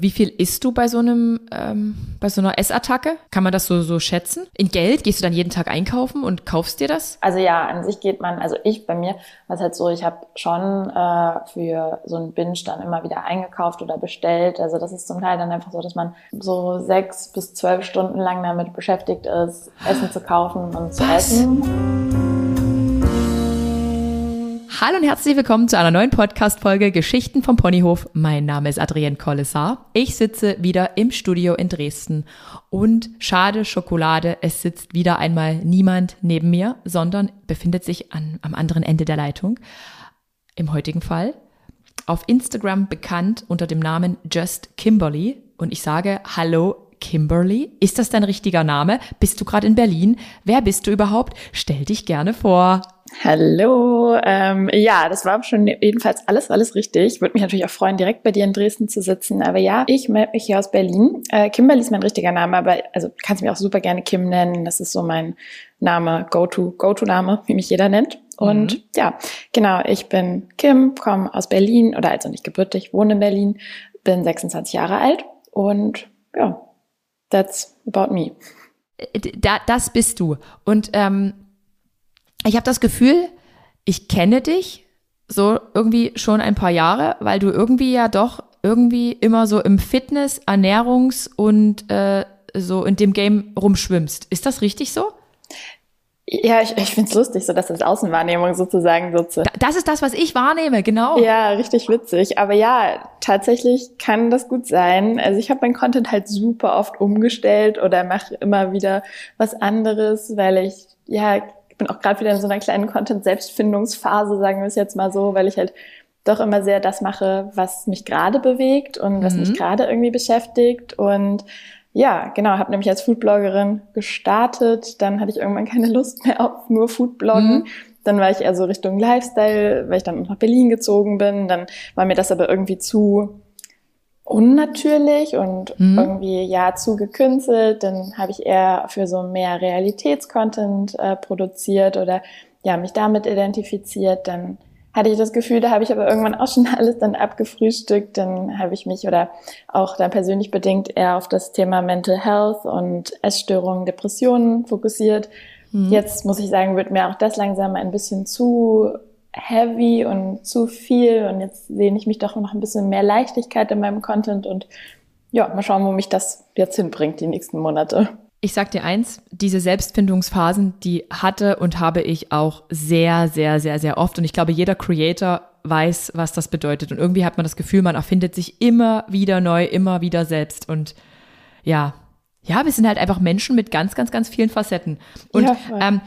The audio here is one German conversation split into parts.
Wie viel isst du bei so einem, ähm, bei so einer Essattacke? Kann man das so, so schätzen? In Geld? Gehst du dann jeden Tag einkaufen und kaufst dir das? Also ja, an sich geht man, also ich bei mir, was halt so, ich habe schon äh, für so einen Binge dann immer wieder eingekauft oder bestellt. Also das ist zum Teil dann einfach so, dass man so sechs bis zwölf Stunden lang damit beschäftigt ist, Essen zu kaufen und zu was? essen. Hallo und herzlich willkommen zu einer neuen Podcast-Folge Geschichten vom Ponyhof. Mein Name ist Adrienne Kollessar. Ich sitze wieder im Studio in Dresden und schade Schokolade, es sitzt wieder einmal niemand neben mir, sondern befindet sich an, am anderen Ende der Leitung. Im heutigen Fall auf Instagram bekannt unter dem Namen Just Kimberly und ich sage Hallo Kimberly. Ist das dein richtiger Name? Bist du gerade in Berlin? Wer bist du überhaupt? Stell dich gerne vor. Hallo. Ähm, ja, das war schon jedenfalls alles, alles richtig. Würde mich natürlich auch freuen, direkt bei dir in Dresden zu sitzen. Aber ja, ich melde mich hier aus Berlin. Äh, Kimberly ist mein richtiger Name, aber also kannst mich auch super gerne Kim nennen. Das ist so mein Name, Go-To, Go-To-Name, wie mich jeder nennt. Und mhm. ja, genau, ich bin Kim, komme aus Berlin oder also nicht gebürtig, wohne in Berlin, bin 26 Jahre alt und ja, that's about me. Äh, da, das bist du. Und ähm, ich habe das Gefühl, ich kenne dich so irgendwie schon ein paar Jahre, weil du irgendwie ja doch irgendwie immer so im Fitness, Ernährungs- und äh, so in dem Game rumschwimmst. Ist das richtig so? Ja, ich, ich finde es lustig, so dass das Außenwahrnehmung sozusagen so zu. Das ist das, was ich wahrnehme, genau. Ja, richtig witzig. Aber ja, tatsächlich kann das gut sein. Also ich habe meinen Content halt super oft umgestellt oder mache immer wieder was anderes, weil ich ja bin auch gerade wieder in so einer kleinen Content-Selbstfindungsphase, sagen wir es jetzt mal so, weil ich halt doch immer sehr das mache, was mich gerade bewegt und was mhm. mich gerade irgendwie beschäftigt. Und ja, genau, habe nämlich als Foodbloggerin gestartet. Dann hatte ich irgendwann keine Lust mehr auf nur Foodbloggen. Mhm. Dann war ich eher so Richtung Lifestyle, weil ich dann nach Berlin gezogen bin. Dann war mir das aber irgendwie zu unnatürlich und mhm. irgendwie ja zu gekünstelt. Dann habe ich eher für so mehr Realitätscontent äh, produziert oder ja mich damit identifiziert. Dann hatte ich das Gefühl, da habe ich aber irgendwann auch schon alles dann abgefrühstückt. Dann habe ich mich oder auch dann persönlich bedingt eher auf das Thema Mental Health und Essstörungen, Depressionen fokussiert. Mhm. Jetzt muss ich sagen, wird mir auch das langsam ein bisschen zu heavy und zu viel und jetzt sehne ich mich doch noch ein bisschen mehr Leichtigkeit in meinem Content und ja, mal schauen, wo mich das jetzt hinbringt, die nächsten Monate. Ich sag dir eins, diese Selbstfindungsphasen, die hatte und habe ich auch sehr, sehr, sehr, sehr oft. Und ich glaube, jeder Creator weiß, was das bedeutet. Und irgendwie hat man das Gefühl, man erfindet sich immer wieder neu, immer wieder selbst. Und ja, ja, wir sind halt einfach Menschen mit ganz, ganz, ganz vielen Facetten. Und ja, ähm,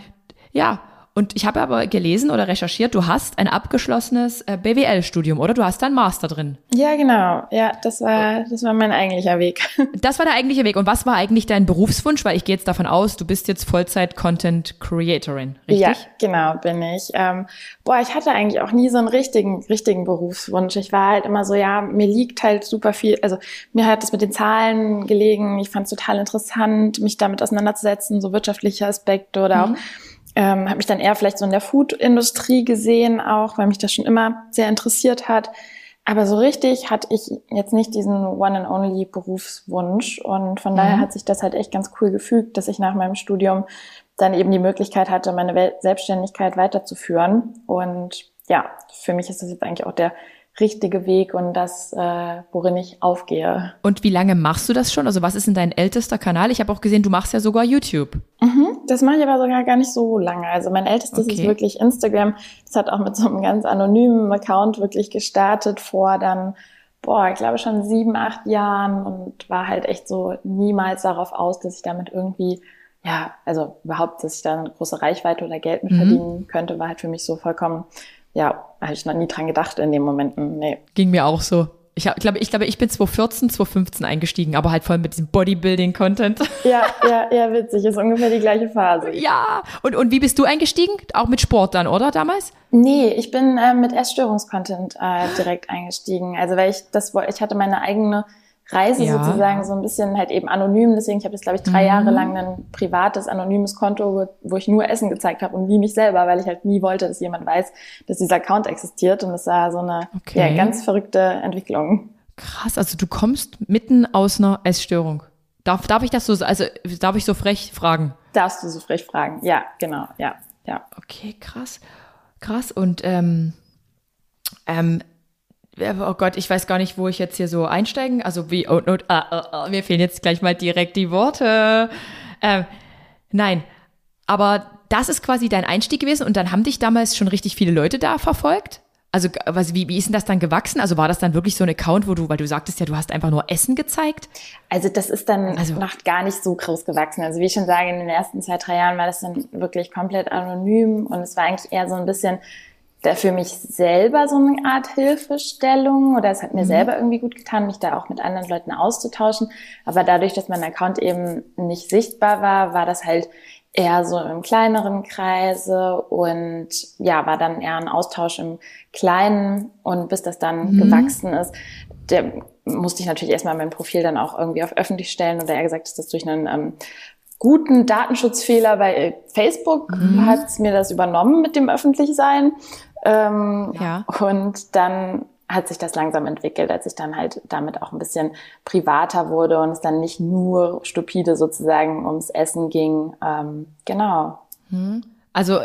ja und ich habe aber gelesen oder recherchiert, du hast ein abgeschlossenes äh, BWL-Studium, oder? Du hast da einen Master drin. Ja, genau. Ja, das war, das war mein eigentlicher Weg. Das war der eigentliche Weg. Und was war eigentlich dein Berufswunsch? Weil ich gehe jetzt davon aus, du bist jetzt Vollzeit-Content-Creatorin, richtig? Ja, genau, bin ich. Ähm, boah, ich hatte eigentlich auch nie so einen richtigen, richtigen Berufswunsch. Ich war halt immer so, ja, mir liegt halt super viel, also mir hat das mit den Zahlen gelegen. Ich fand es total interessant, mich damit auseinanderzusetzen, so wirtschaftliche Aspekte oder mhm. auch ähm, habe mich dann eher vielleicht so in der Food-Industrie gesehen, auch weil mich das schon immer sehr interessiert hat. Aber so richtig hatte ich jetzt nicht diesen One-and-Only Berufswunsch und von mhm. daher hat sich das halt echt ganz cool gefügt, dass ich nach meinem Studium dann eben die Möglichkeit hatte, meine Selbstständigkeit weiterzuführen. Und ja, für mich ist das jetzt eigentlich auch der richtige Weg und das, äh, worin ich aufgehe. Und wie lange machst du das schon? Also was ist denn dein ältester Kanal? Ich habe auch gesehen, du machst ja sogar YouTube. Mhm, das mache ich aber sogar gar nicht so lange. Also mein ältestes okay. ist wirklich Instagram. Das hat auch mit so einem ganz anonymen Account wirklich gestartet vor dann, boah, ich glaube schon sieben, acht Jahren und war halt echt so niemals darauf aus, dass ich damit irgendwie ja, also überhaupt, dass ich da eine große Reichweite oder Geld mit mhm. verdienen könnte, war halt für mich so vollkommen ja, habe ich noch nie dran gedacht in den Momenten. Nee. Ging mir auch so. Ich glaube, ich, glaube, ich bin 2014, 2015 eingestiegen, aber halt voll mit diesem Bodybuilding-Content. Ja, ja, ja, witzig. Ist ungefähr die gleiche Phase. Ja. Und, und wie bist du eingestiegen? Auch mit Sport dann, oder damals? Nee, ich bin äh, mit Essstörungskontent äh, direkt eingestiegen. Also weil ich das ich hatte meine eigene Reise ja. sozusagen so ein bisschen halt eben anonym. Deswegen, ich habe jetzt, glaube ich, drei mhm. Jahre lang ein privates, anonymes Konto, wo ich nur Essen gezeigt habe und wie mich selber, weil ich halt nie wollte, dass jemand weiß, dass dieser Account existiert. Und das war so eine okay. ja, ganz verrückte Entwicklung. Krass, also du kommst mitten aus einer Essstörung. Darf, darf ich das so, also darf ich so frech fragen? Darfst du so frech fragen? Ja, genau, ja, ja. Okay, krass, krass. Und ähm, ähm, oh Gott, ich weiß gar nicht, wo ich jetzt hier so einsteigen. Also wie, oh, oh, ah, oh, oh, mir fehlen jetzt gleich mal direkt die Worte. Ähm, nein, aber das ist quasi dein Einstieg gewesen und dann haben dich damals schon richtig viele Leute da verfolgt? Also was, wie, wie ist denn das dann gewachsen? Also war das dann wirklich so ein Account, wo du, weil du sagtest ja, du hast einfach nur Essen gezeigt? Also das ist dann also, noch gar nicht so groß gewachsen. Also wie ich schon sage, in den ersten zwei, drei Jahren war das dann wirklich komplett anonym und es war eigentlich eher so ein bisschen da für mich selber so eine Art Hilfestellung oder es hat mir mhm. selber irgendwie gut getan, mich da auch mit anderen Leuten auszutauschen. Aber dadurch, dass mein Account eben nicht sichtbar war, war das halt eher so im kleineren Kreise und ja, war dann eher ein Austausch im Kleinen und bis das dann mhm. gewachsen ist, der musste ich natürlich erstmal mein Profil dann auch irgendwie auf öffentlich stellen oder eher gesagt ist das durch einen ähm, guten Datenschutzfehler bei Facebook mhm. hat mir das übernommen mit dem Öffentlichsein. Ähm, ja. Und dann hat sich das langsam entwickelt, als ich dann halt damit auch ein bisschen privater wurde und es dann nicht nur stupide sozusagen ums Essen ging. Ähm, genau. Hm. Also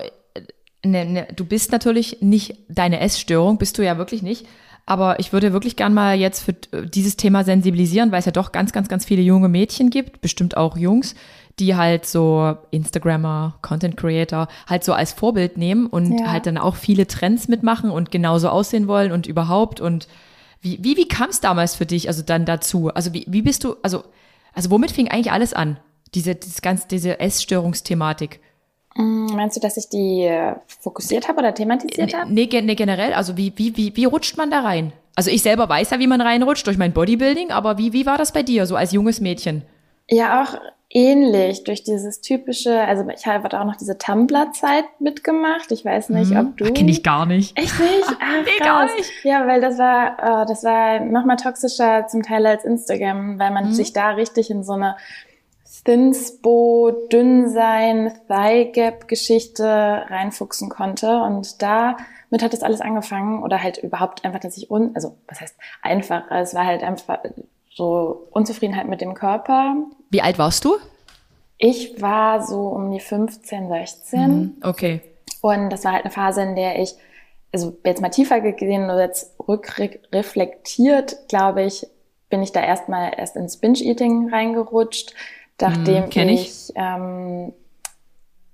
ne, ne, du bist natürlich nicht deine Essstörung, bist du ja wirklich nicht. Aber ich würde wirklich gern mal jetzt für dieses Thema sensibilisieren, weil es ja doch ganz, ganz, ganz viele junge Mädchen gibt, bestimmt auch Jungs, die halt so Instagrammer, Content Creator halt so als Vorbild nehmen und ja. halt dann auch viele Trends mitmachen und genauso aussehen wollen und überhaupt und wie, wie, wie kam es damals für dich also dann dazu? Also wie, wie bist du, also, also womit fing eigentlich alles an? Diese, dieses ganz, diese Essstörungsthematik? Mm, meinst du, dass ich die äh, fokussiert habe oder thematisiert habe? Nee, nee, generell. Also wie, wie, wie, wie rutscht man da rein? Also ich selber weiß ja, wie man reinrutscht durch mein Bodybuilding, aber wie, wie war das bei dir, so als junges Mädchen? Ja, auch ähnlich durch dieses typische, also ich habe auch noch diese Tumblr-Zeit mitgemacht. Ich weiß nicht, mhm. ob du. Kenne ich gar nicht. Echt nicht? Ach, nee, gar nicht. Ja, weil das war, oh, das war noch mal toxischer zum Teil als Instagram, weil man mhm. sich da richtig in so eine Thinspo, Dünnsein, Thigh Gap Geschichte reinfuchsen konnte und damit hat das alles angefangen oder halt überhaupt einfach, dass ich un, also was heißt einfach, es war halt einfach so Unzufriedenheit mit dem Körper. Wie alt warst du? Ich war so um die 15, 16. Mhm, okay. Und das war halt eine Phase, in der ich, also jetzt mal tiefer gesehen oder jetzt rückreflektiert, glaube ich, bin ich da erstmal erst ins Binge-Eating reingerutscht, nachdem mhm, ich, ich ähm,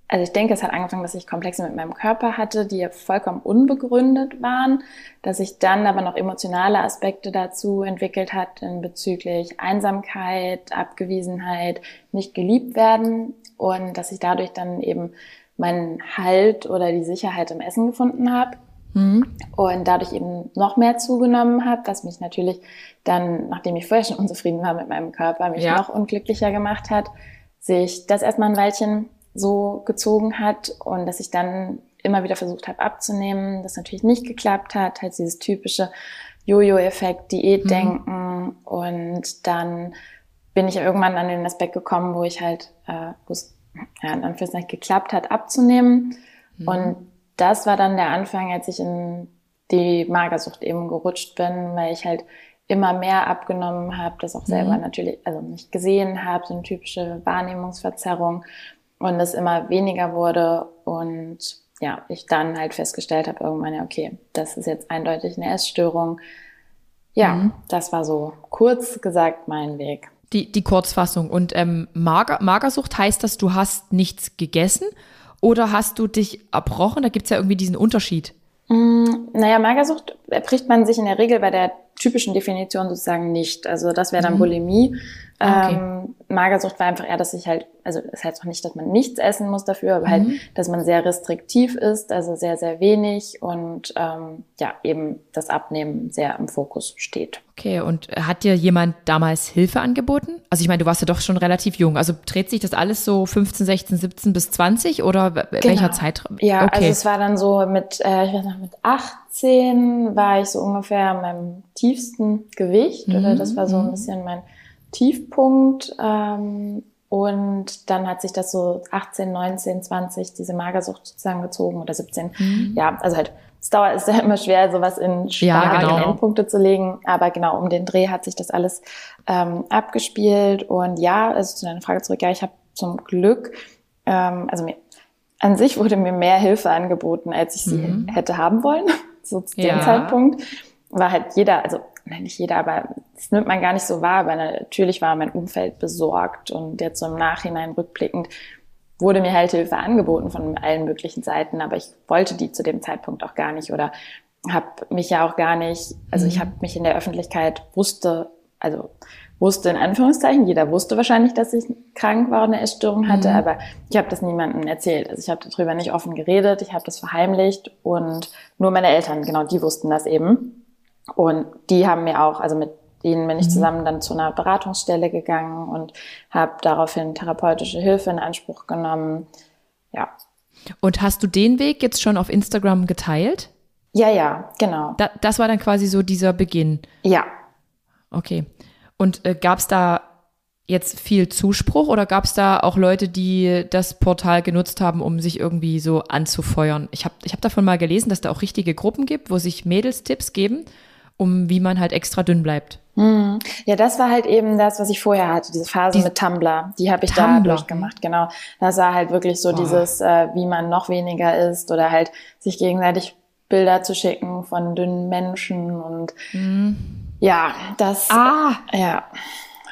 also ich denke, es hat angefangen, dass ich Komplexe mit meinem Körper hatte, die vollkommen unbegründet waren, dass ich dann aber noch emotionale Aspekte dazu entwickelt hat bezüglich Einsamkeit, Abgewiesenheit, nicht geliebt werden und dass ich dadurch dann eben meinen Halt oder die Sicherheit im Essen gefunden habe. Mhm. Und dadurch eben noch mehr zugenommen habe, was mich natürlich dann, nachdem ich vorher schon unzufrieden war mit meinem Körper, mich ja. noch unglücklicher gemacht hat, sich das erstmal ein Weilchen so gezogen hat und dass ich dann immer wieder versucht habe abzunehmen, das natürlich nicht geklappt hat, halt dieses typische Jojo-Effekt, Diätdenken mhm. und dann bin ich irgendwann an den Aspekt gekommen, wo ich halt, äh, wo es ja, in Anführungszeichen geklappt hat, abzunehmen mhm. und das war dann der Anfang, als ich in die Magersucht eben gerutscht bin, weil ich halt immer mehr abgenommen habe, das auch selber mhm. natürlich, also nicht gesehen habe, so eine typische Wahrnehmungsverzerrung und es immer weniger wurde und ja, ich dann halt festgestellt habe irgendwann, ja, okay, das ist jetzt eindeutig eine Essstörung. Ja, mhm. das war so kurz gesagt mein Weg. Die, die Kurzfassung. Und ähm, Mager, Magersucht heißt das, du hast nichts gegessen oder hast du dich erbrochen? Da gibt's ja irgendwie diesen Unterschied. Mm, naja, Magersucht erbricht man sich in der Regel bei der typischen Definition sozusagen nicht. Also das wäre dann mhm. Bulimie. Ah, okay. Ähm, Magersucht war einfach eher, dass ich halt, also das heißt auch nicht, dass man nichts essen muss dafür, aber halt, mhm. halt, dass man sehr restriktiv ist, also sehr, sehr wenig und ähm, ja, eben das Abnehmen sehr im Fokus steht. Okay, und hat dir jemand damals Hilfe angeboten? Also ich meine, du warst ja doch schon relativ jung. Also dreht sich das alles so 15, 16, 17 bis 20 oder genau. welcher Zeitraum? Ja, okay. also es war dann so mit, äh, ich weiß noch, mit 18 war ich so ungefähr an meinem tiefsten Gewicht mhm. oder das war so ein mhm. bisschen mein Tiefpunkt. Ähm, und dann hat sich das so 18, 19, 20, diese Magersucht sozusagen gezogen oder 17. Mhm. Ja, also halt es dauert, ist ja immer schwer, sowas in starke ja, genau. Endpunkte zu legen. Aber genau, um den Dreh hat sich das alles ähm, abgespielt. Und ja, also zu deiner Frage zurück, ja, ich habe zum Glück, ähm, also mir, an sich wurde mir mehr Hilfe angeboten, als ich sie mhm. hätte haben wollen. So zu dem ja. Zeitpunkt war halt jeder, also nein, nicht jeder, aber das nimmt man gar nicht so wahr, aber natürlich war mein Umfeld besorgt und jetzt so im Nachhinein rückblickend wurde mir halt Hilfe angeboten von allen möglichen Seiten, aber ich wollte die zu dem Zeitpunkt auch gar nicht oder habe mich ja auch gar nicht, also ich mhm. habe mich in der Öffentlichkeit wusste, also wusste in Anführungszeichen, jeder wusste wahrscheinlich, dass ich krank war und eine Essstörung hatte, mhm. aber ich habe das niemandem erzählt. Also ich habe darüber nicht offen geredet, ich habe das verheimlicht und nur meine Eltern, genau, die wussten das eben. Und die haben mir auch, also mit denen bin ich mhm. zusammen dann zu einer Beratungsstelle gegangen und habe daraufhin therapeutische Hilfe in Anspruch genommen. Ja. Und hast du den Weg jetzt schon auf Instagram geteilt? Ja, ja, genau. Da, das war dann quasi so dieser Beginn. Ja. Okay. Und äh, gab es da jetzt viel Zuspruch oder gab es da auch Leute, die das Portal genutzt haben, um sich irgendwie so anzufeuern? Ich habe ich hab davon mal gelesen, dass da auch richtige Gruppen gibt, wo sich Mädels Tipps geben, um wie man halt extra dünn bleibt. Mhm. Ja, das war halt eben das, was ich vorher hatte, diese Phase die, mit Tumblr. Die habe ich Tumblr. da durchgemacht, genau. Das war halt wirklich so Boah. dieses, äh, wie man noch weniger isst oder halt sich gegenseitig Bilder zu schicken von dünnen Menschen und mhm. Ja, das. Ah, ja.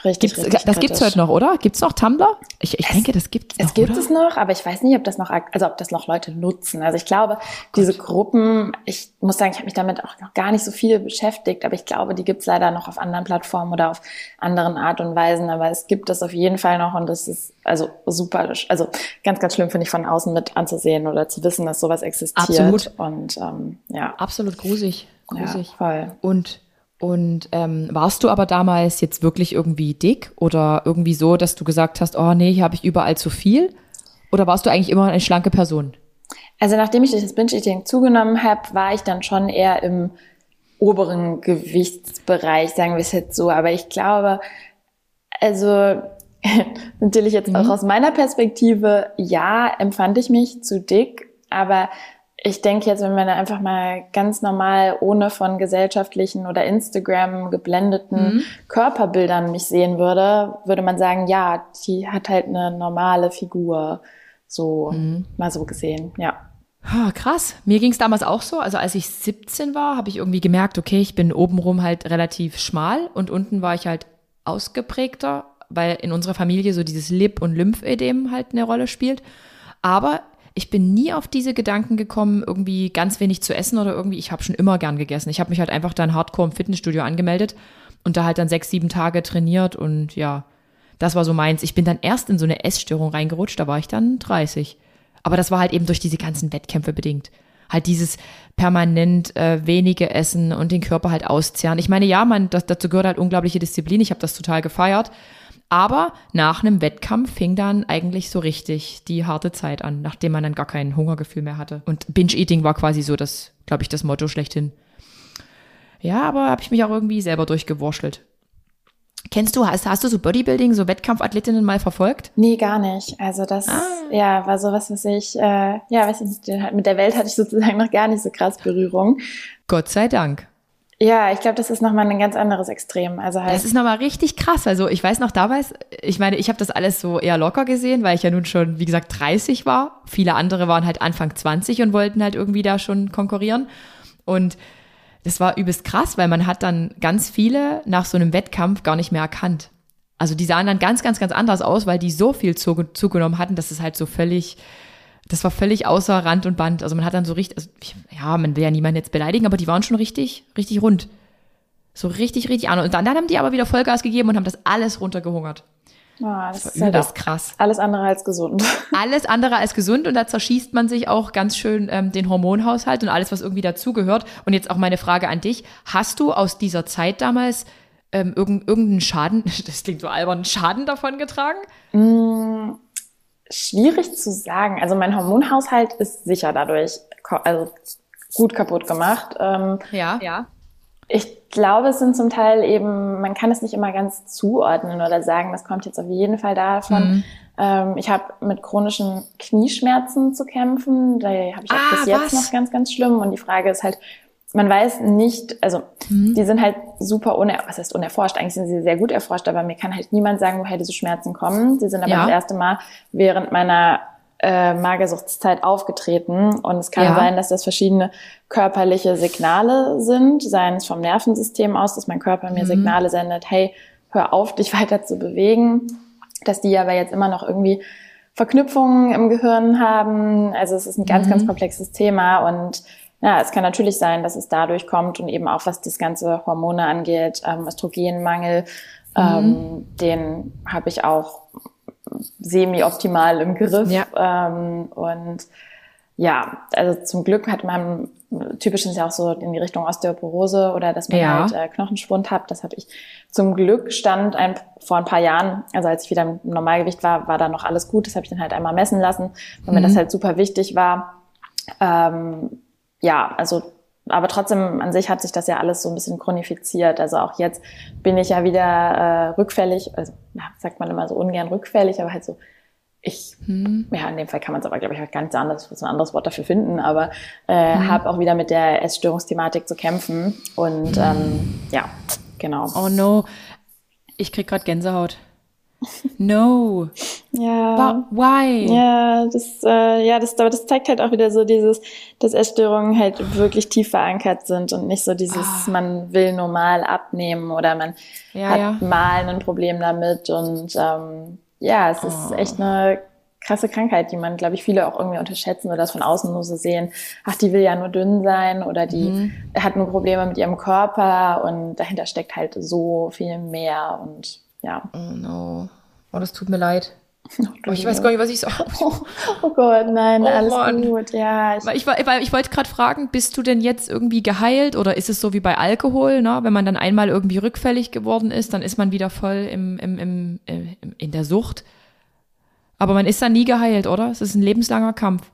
Richtig, gibt's, richtig Das gibt's heute noch, oder? Gibt's noch Tumblr? Ich, ich es, denke, das gibt's noch. Es gibt oder? es noch, aber ich weiß nicht, ob das noch, also ob das noch Leute nutzen. Also ich glaube, oh diese Gruppen, ich muss sagen, ich habe mich damit auch noch gar nicht so viel beschäftigt, aber ich glaube, die gibt's leider noch auf anderen Plattformen oder auf anderen Art und Weisen. Aber es gibt es auf jeden Fall noch und das ist also super, also ganz, ganz schlimm finde ich von außen mit anzusehen oder zu wissen, dass sowas existiert. Absolut. Und ähm, ja. Absolut grusig. Grusig. Ja, voll. Und und ähm, warst du aber damals jetzt wirklich irgendwie dick oder irgendwie so, dass du gesagt hast, oh nee, hier habe ich überall zu viel? Oder warst du eigentlich immer eine schlanke Person? Also nachdem ich das Binge-Eating zugenommen habe, war ich dann schon eher im oberen Gewichtsbereich, sagen wir es jetzt so. Aber ich glaube, also natürlich jetzt mhm. auch aus meiner Perspektive, ja, empfand ich mich zu dick, aber ich denke jetzt, wenn man einfach mal ganz normal ohne von gesellschaftlichen oder Instagram geblendeten mhm. Körperbildern mich sehen würde, würde man sagen, ja, die hat halt eine normale Figur. So, mhm. mal so gesehen, ja. Oh, krass. Mir ging es damals auch so. Also als ich 17 war, habe ich irgendwie gemerkt, okay, ich bin obenrum halt relativ schmal und unten war ich halt ausgeprägter, weil in unserer Familie so dieses Lip- und Lymphödem halt eine Rolle spielt. Aber ich bin nie auf diese Gedanken gekommen, irgendwie ganz wenig zu essen oder irgendwie, ich habe schon immer gern gegessen. Ich habe mich halt einfach dann hardcore im Fitnessstudio angemeldet und da halt dann sechs, sieben Tage trainiert und ja, das war so meins. Ich bin dann erst in so eine Essstörung reingerutscht, da war ich dann 30. Aber das war halt eben durch diese ganzen Wettkämpfe bedingt. Halt dieses permanent äh, wenige Essen und den Körper halt auszehren. Ich meine, ja, man, das, dazu gehört halt unglaubliche Disziplin. Ich habe das total gefeiert. Aber nach einem Wettkampf fing dann eigentlich so richtig die harte Zeit an, nachdem man dann gar kein Hungergefühl mehr hatte. Und Binge-Eating war quasi so das, glaube ich, das Motto schlechthin. Ja, aber habe ich mich auch irgendwie selber durchgewurschtelt. Kennst du, hast, hast du so Bodybuilding, so Wettkampfathletinnen mal verfolgt? Nee, gar nicht. Also das, ah. ja, war sowas, was ich, äh, ja, weiß ich nicht, mit der Welt hatte ich sozusagen noch gar nicht so krass Berührung. Gott sei Dank. Ja, ich glaube, das ist nochmal ein ganz anderes Extrem. Also halt das ist nochmal richtig krass. Also ich weiß noch damals, ich meine, ich habe das alles so eher locker gesehen, weil ich ja nun schon, wie gesagt, 30 war. Viele andere waren halt Anfang 20 und wollten halt irgendwie da schon konkurrieren. Und das war übelst krass, weil man hat dann ganz viele nach so einem Wettkampf gar nicht mehr erkannt. Also die sahen dann ganz, ganz, ganz anders aus, weil die so viel zugenommen hatten, dass es halt so völlig das war völlig außer Rand und Band. Also man hat dann so richtig, also, ja, man will ja niemanden jetzt beleidigen, aber die waren schon richtig, richtig rund. So richtig, richtig an. Und dann, dann haben die aber wieder Vollgas gegeben und haben das alles runtergehungert. Oh, das, das ist halt das krass. Alles andere als gesund. Alles andere als gesund und da zerschießt man sich auch ganz schön ähm, den Hormonhaushalt und alles, was irgendwie dazugehört. Und jetzt auch meine Frage an dich. Hast du aus dieser Zeit damals ähm, irgendeinen Schaden, das klingt so albern, Schaden davon getragen? Mm, Schwierig zu sagen. Also mein Hormonhaushalt ist sicher dadurch also gut kaputt gemacht. Ähm, ja, ja. Ich glaube, es sind zum Teil eben, man kann es nicht immer ganz zuordnen oder sagen, das kommt jetzt auf jeden Fall davon. Mhm. Ähm, ich habe mit chronischen Knieschmerzen zu kämpfen. Da habe ich auch ah, bis jetzt was? noch ganz, ganz schlimm. Und die Frage ist halt, man weiß nicht, also mhm. die sind halt super uner was heißt unerforscht, eigentlich sind sie sehr gut erforscht, aber mir kann halt niemand sagen, woher diese Schmerzen kommen. Sie sind aber ja. das erste Mal während meiner äh, Magersuchtszeit aufgetreten. Und es kann ja. sein, dass das verschiedene körperliche Signale sind, seien es vom Nervensystem aus, dass mein Körper mir mhm. Signale sendet, hey, hör auf, dich weiter zu bewegen, dass die aber jetzt immer noch irgendwie Verknüpfungen im Gehirn haben. Also es ist ein ganz, mhm. ganz komplexes Thema und ja, es kann natürlich sein, dass es dadurch kommt und eben auch was das ganze Hormone angeht, ähm, Östrogenmangel, mhm. ähm, den habe ich auch semi-optimal im Griff. Ja. Ähm, und ja, also zum Glück hat man typisch ist ja auch so in die Richtung Osteoporose oder dass man ja. halt äh, Knochenschwund hat. Das habe ich zum Glück stand ein, vor ein paar Jahren, also als ich wieder im Normalgewicht war, war da noch alles gut. Das habe ich dann halt einmal messen lassen, weil mhm. mir das halt super wichtig war. Ähm, ja, also aber trotzdem an sich hat sich das ja alles so ein bisschen chronifiziert. Also auch jetzt bin ich ja wieder äh, rückfällig, also ja, sagt man immer so ungern rückfällig, aber halt so, ich, hm. ja, in dem Fall kann man es aber, glaube ich, halt ganz anders, ein anderes Wort dafür finden, aber äh, hm. habe auch wieder mit der Essstörungsthematik zu kämpfen. Und hm. ähm, ja, genau. Oh no, ich krieg gerade Gänsehaut. No. Ja. Why? Ja, das, äh, ja, das, aber das zeigt halt auch wieder so dieses, dass Essstörungen halt wirklich tief verankert sind und nicht so dieses, ah. man will normal abnehmen oder man ja, hat ja. mal ein Problem damit und ähm, ja, es ist oh. echt eine krasse Krankheit, die man, glaube ich, viele auch irgendwie unterschätzen oder das von außen nur so sehen. Ach, die will ja nur dünn sein oder die mhm. hat nur Probleme mit ihrem Körper und dahinter steckt halt so viel mehr und ja. Oh no. Oh, das tut mir leid. Oh, ich weiß gar nicht, was ich so. Oh, oh Gott, nein, oh, alles Mann. gut. Ja. Ich, ich, ich wollte gerade fragen, bist du denn jetzt irgendwie geheilt oder ist es so wie bei Alkohol, ne? Wenn man dann einmal irgendwie rückfällig geworden ist, dann ist man wieder voll im, im, im, im in der Sucht. Aber man ist dann nie geheilt, oder? Es ist ein lebenslanger Kampf.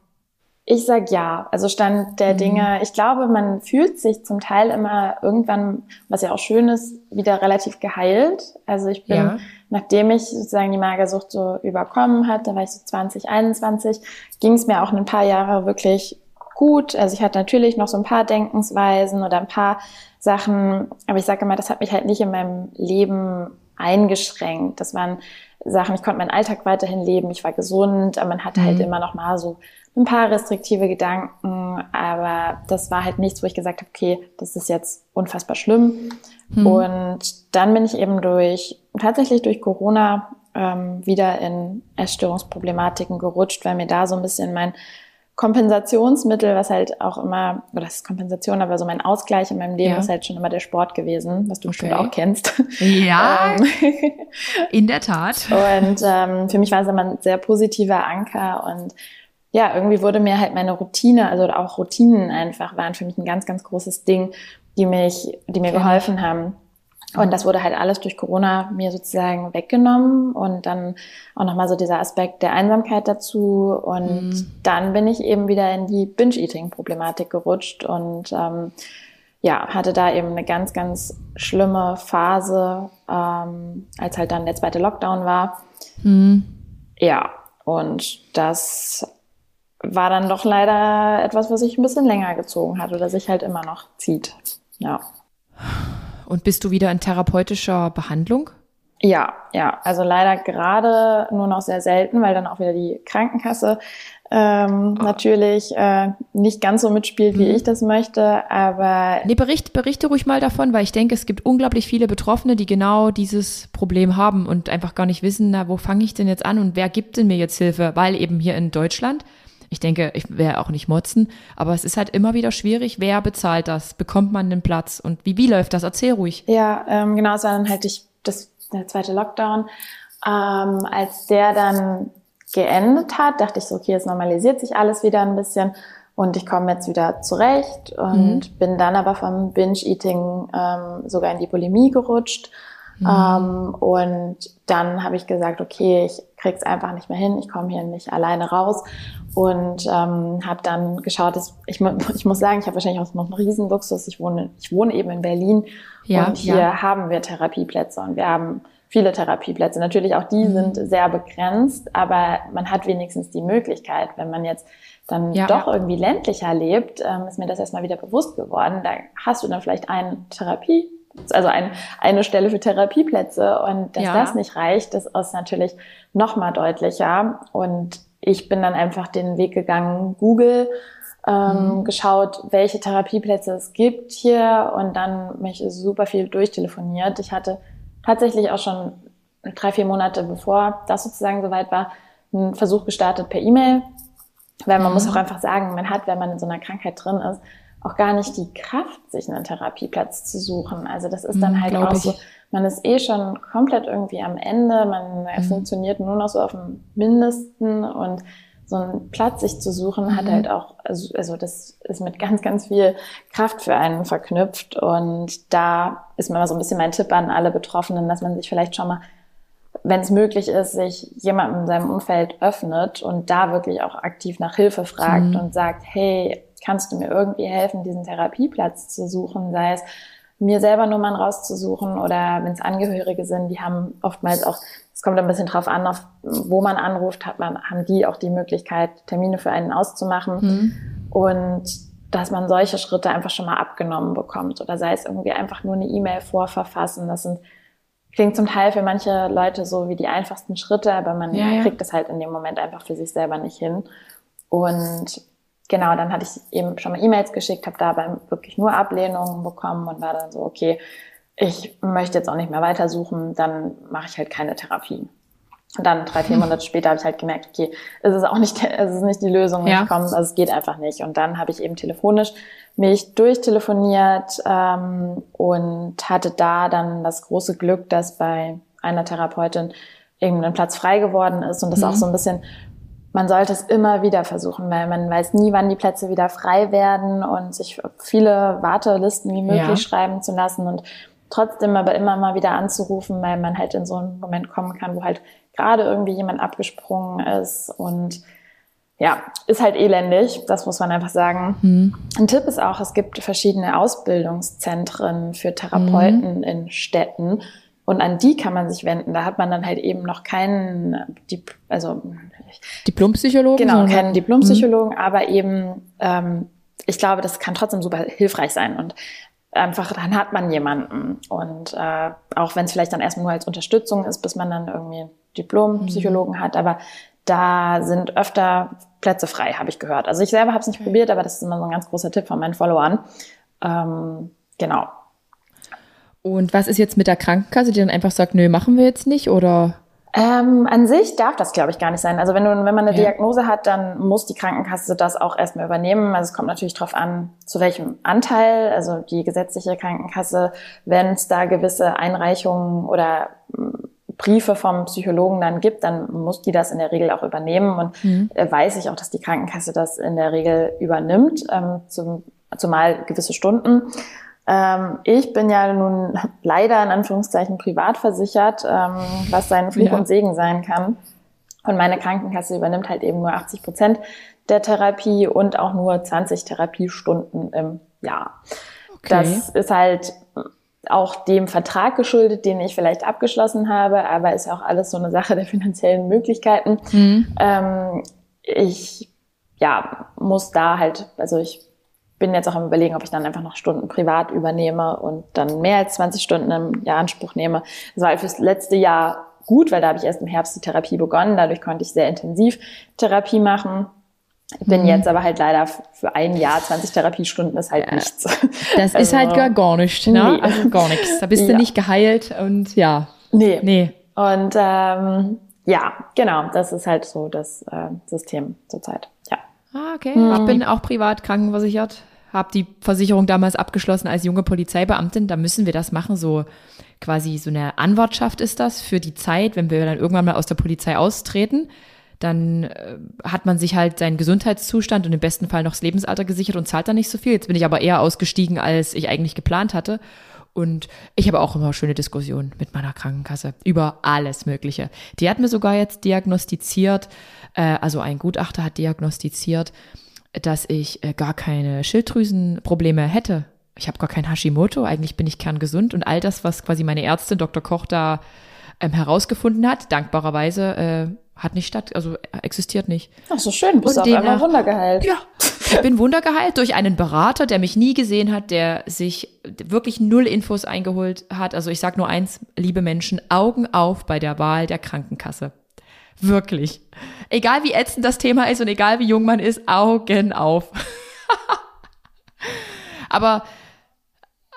Ich sag ja. Also Stand der mhm. Dinge. Ich glaube, man fühlt sich zum Teil immer irgendwann, was ja auch schön ist, wieder relativ geheilt. Also ich bin, ja. nachdem ich sozusagen die Magersucht so überkommen hat, da war ich so 2021, ging es mir auch ein paar Jahre wirklich gut. Also ich hatte natürlich noch so ein paar Denkensweisen oder ein paar Sachen, aber ich sage immer, das hat mich halt nicht in meinem Leben eingeschränkt. Das waren Sachen, ich konnte meinen Alltag weiterhin leben, ich war gesund, aber man hatte halt mhm. immer noch mal so ein paar restriktive Gedanken, aber das war halt nichts, wo ich gesagt habe, okay, das ist jetzt unfassbar schlimm. Hm. Und dann bin ich eben durch, tatsächlich durch Corona ähm, wieder in Essstörungsproblematiken gerutscht, weil mir da so ein bisschen mein Kompensationsmittel, was halt auch immer, oder das ist Kompensation, aber so mein Ausgleich in meinem Leben ja. ist halt schon immer der Sport gewesen, was du okay. bestimmt auch kennst. Ja, ähm, in der Tat. Und ähm, für mich war es immer ein sehr positiver Anker und ja, irgendwie wurde mir halt meine Routine, also auch Routinen einfach waren für mich ein ganz, ganz großes Ding, die mich, die mir okay. geholfen haben. Und das wurde halt alles durch Corona mir sozusagen weggenommen und dann auch nochmal so dieser Aspekt der Einsamkeit dazu. Und mhm. dann bin ich eben wieder in die Binge-Eating-Problematik gerutscht und ähm, ja, hatte da eben eine ganz, ganz schlimme Phase, ähm, als halt dann der zweite Lockdown war. Mhm. Ja, und das war dann doch leider etwas, was sich ein bisschen länger gezogen hat oder sich halt immer noch zieht. Ja. Und bist du wieder in therapeutischer Behandlung? Ja, ja. Also leider gerade nur noch sehr selten, weil dann auch wieder die Krankenkasse ähm, oh. natürlich äh, nicht ganz so mitspielt, wie mhm. ich das möchte. Aber nee, bericht, berichte ruhig mal davon, weil ich denke, es gibt unglaublich viele Betroffene, die genau dieses Problem haben und einfach gar nicht wissen, na, wo fange ich denn jetzt an und wer gibt denn mir jetzt Hilfe? Weil eben hier in Deutschland ich denke, ich werde auch nicht motzen, aber es ist halt immer wieder schwierig, wer bezahlt das? Bekommt man den Platz? Und wie, wie läuft das? Erzähl ruhig. Ja, ähm, genau, es war dann halt ich, das, der zweite Lockdown. Ähm, als der dann geendet hat, dachte ich so, okay, jetzt normalisiert sich alles wieder ein bisschen und ich komme jetzt wieder zurecht und mhm. bin dann aber vom Binge-Eating ähm, sogar in die Bulimie gerutscht Mhm. Ähm, und dann habe ich gesagt, okay, ich krieg's einfach nicht mehr hin, ich komme hier nicht alleine raus und ähm, habe dann geschaut, dass ich, ich muss sagen, ich habe wahrscheinlich auch noch einen riesen Luxus. Ich wohne, ich wohne eben in Berlin ja, und hier ja. haben wir Therapieplätze und wir haben viele Therapieplätze. Natürlich auch die mhm. sind sehr begrenzt, aber man hat wenigstens die Möglichkeit, wenn man jetzt dann ja, doch irgendwie ländlicher lebt, ähm, ist mir das erstmal wieder bewusst geworden. Da hast du dann vielleicht eine Therapie, also ein, eine Stelle für Therapieplätze und dass das nicht reicht, das ist natürlich noch mal deutlicher und ich bin dann einfach den Weg gegangen, Google, ähm, mhm. geschaut, welche Therapieplätze es gibt hier und dann mich super viel durchtelefoniert. Ich hatte tatsächlich auch schon drei, vier Monate bevor das sozusagen soweit war, einen Versuch gestartet per E-Mail, weil man mhm. muss auch einfach sagen, man hat, wenn man in so einer Krankheit drin ist, auch gar nicht die Kraft, sich einen Therapieplatz zu suchen. Also das ist dann mhm, halt auch ich. so, man ist eh schon komplett irgendwie am Ende, man mhm. funktioniert nur noch so auf dem Mindesten und so einen Platz sich zu suchen, mhm. hat halt auch, also, also das ist mit ganz, ganz viel Kraft für einen verknüpft. Und da ist mir mal so ein bisschen mein Tipp an alle Betroffenen, dass man sich vielleicht schon mal, wenn es möglich ist, sich jemandem in seinem Umfeld öffnet und da wirklich auch aktiv nach Hilfe fragt mhm. und sagt, hey, kannst du mir irgendwie helfen, diesen Therapieplatz zu suchen, sei es mir selber Nummern rauszusuchen oder wenn es Angehörige sind, die haben oftmals auch, es kommt ein bisschen drauf an, auf, wo man anruft, hat man, haben die auch die Möglichkeit, Termine für einen auszumachen mhm. und dass man solche Schritte einfach schon mal abgenommen bekommt oder sei es irgendwie einfach nur eine E-Mail vorverfassen, das sind klingt zum Teil für manche Leute so wie die einfachsten Schritte, aber man ja, ja. kriegt das halt in dem Moment einfach für sich selber nicht hin und genau, dann hatte ich eben schon mal E-Mails geschickt, habe dabei wirklich nur Ablehnungen bekommen und war dann so, okay, ich möchte jetzt auch nicht mehr weitersuchen, dann mache ich halt keine Therapie. Und dann drei, vier Monate später habe ich halt gemerkt, okay, es ist auch nicht, es ist nicht die Lösung, ja. kommt, also es geht einfach nicht. Und dann habe ich eben telefonisch mich durchtelefoniert ähm, und hatte da dann das große Glück, dass bei einer Therapeutin irgendein Platz frei geworden ist und das mhm. auch so ein bisschen man sollte es immer wieder versuchen, weil man weiß nie, wann die Plätze wieder frei werden und sich viele Wartelisten wie möglich ja. schreiben zu lassen und trotzdem aber immer mal wieder anzurufen, weil man halt in so einen Moment kommen kann, wo halt gerade irgendwie jemand abgesprungen ist und ja, ist halt elendig, das muss man einfach sagen. Mhm. Ein Tipp ist auch, es gibt verschiedene Ausbildungszentren für Therapeuten mhm. in Städten und an die kann man sich wenden. Da hat man dann halt eben noch keinen, also Diplompsychologen? Genau, keinen Diplompsychologen, mhm. aber eben, ähm, ich glaube, das kann trotzdem super hilfreich sein und einfach, dann hat man jemanden. Und äh, auch wenn es vielleicht dann erstmal nur als Unterstützung ist, bis man dann irgendwie Diplompsychologen mhm. hat, aber da sind öfter Plätze frei, habe ich gehört. Also ich selber habe es nicht okay. probiert, aber das ist immer so ein ganz großer Tipp von meinen Followern. Ähm, genau. Und was ist jetzt mit der Krankenkasse, die dann einfach sagt, nö, machen wir jetzt nicht oder? Ähm, an sich darf das, glaube ich, gar nicht sein. Also wenn, du, wenn man eine ja. Diagnose hat, dann muss die Krankenkasse das auch erstmal übernehmen. Also es kommt natürlich darauf an, zu welchem Anteil. Also die gesetzliche Krankenkasse, wenn es da gewisse Einreichungen oder hm, Briefe vom Psychologen dann gibt, dann muss die das in der Regel auch übernehmen. Und mhm. Weiß ich auch, dass die Krankenkasse das in der Regel übernimmt, ähm, zum, zumal gewisse Stunden. Ähm, ich bin ja nun leider in Anführungszeichen privat versichert, ähm, was sein Fluch ja. und Segen sein kann. Und meine Krankenkasse übernimmt halt eben nur 80 Prozent der Therapie und auch nur 20 Therapiestunden im Jahr. Okay. Das ist halt auch dem Vertrag geschuldet, den ich vielleicht abgeschlossen habe, aber ist auch alles so eine Sache der finanziellen Möglichkeiten. Mhm. Ähm, ich ja, muss da halt, also ich bin jetzt auch am überlegen, ob ich dann einfach noch Stunden privat übernehme und dann mehr als 20 Stunden im Jahr Anspruch nehme. Das war fürs letzte Jahr gut, weil da habe ich erst im Herbst die Therapie begonnen. Dadurch konnte ich sehr intensiv Therapie machen. Bin mhm. jetzt aber halt leider für ein Jahr 20 Therapiestunden ist halt ja. nichts. Das also, ist halt gar, gar nichts, ne? Nee. Also gar nichts. Da bist ja. du nicht geheilt und ja. Nee. Nee. Und ähm, ja, genau, das ist halt so das äh, System zurzeit. Ah, okay. Hm. Ich bin auch privat krankenversichert habe die Versicherung damals abgeschlossen als junge Polizeibeamtin. Da müssen wir das machen, so quasi so eine Anwartschaft ist das für die Zeit, wenn wir dann irgendwann mal aus der Polizei austreten. Dann äh, hat man sich halt seinen Gesundheitszustand und im besten Fall noch das Lebensalter gesichert und zahlt dann nicht so viel. Jetzt bin ich aber eher ausgestiegen, als ich eigentlich geplant hatte. Und ich habe auch immer schöne Diskussionen mit meiner Krankenkasse über alles Mögliche. Die hat mir sogar jetzt diagnostiziert, also ein Gutachter hat diagnostiziert, dass ich äh, gar keine Schilddrüsenprobleme hätte. Ich habe gar kein Hashimoto, eigentlich bin ich kerngesund und all das, was quasi meine Ärztin Dr. Koch da ähm, herausgefunden hat, dankbarerweise äh, hat nicht statt, also existiert nicht. Ach so schön, bist du auf einmal wundergeheilt. Ja, ich bin wundergeheilt durch einen Berater, der mich nie gesehen hat, der sich wirklich null Infos eingeholt hat. Also ich sag nur eins, liebe Menschen, Augen auf bei der Wahl der Krankenkasse. Wirklich. Egal wie ätzend das Thema ist und egal wie jung man ist, Augen auf. Aber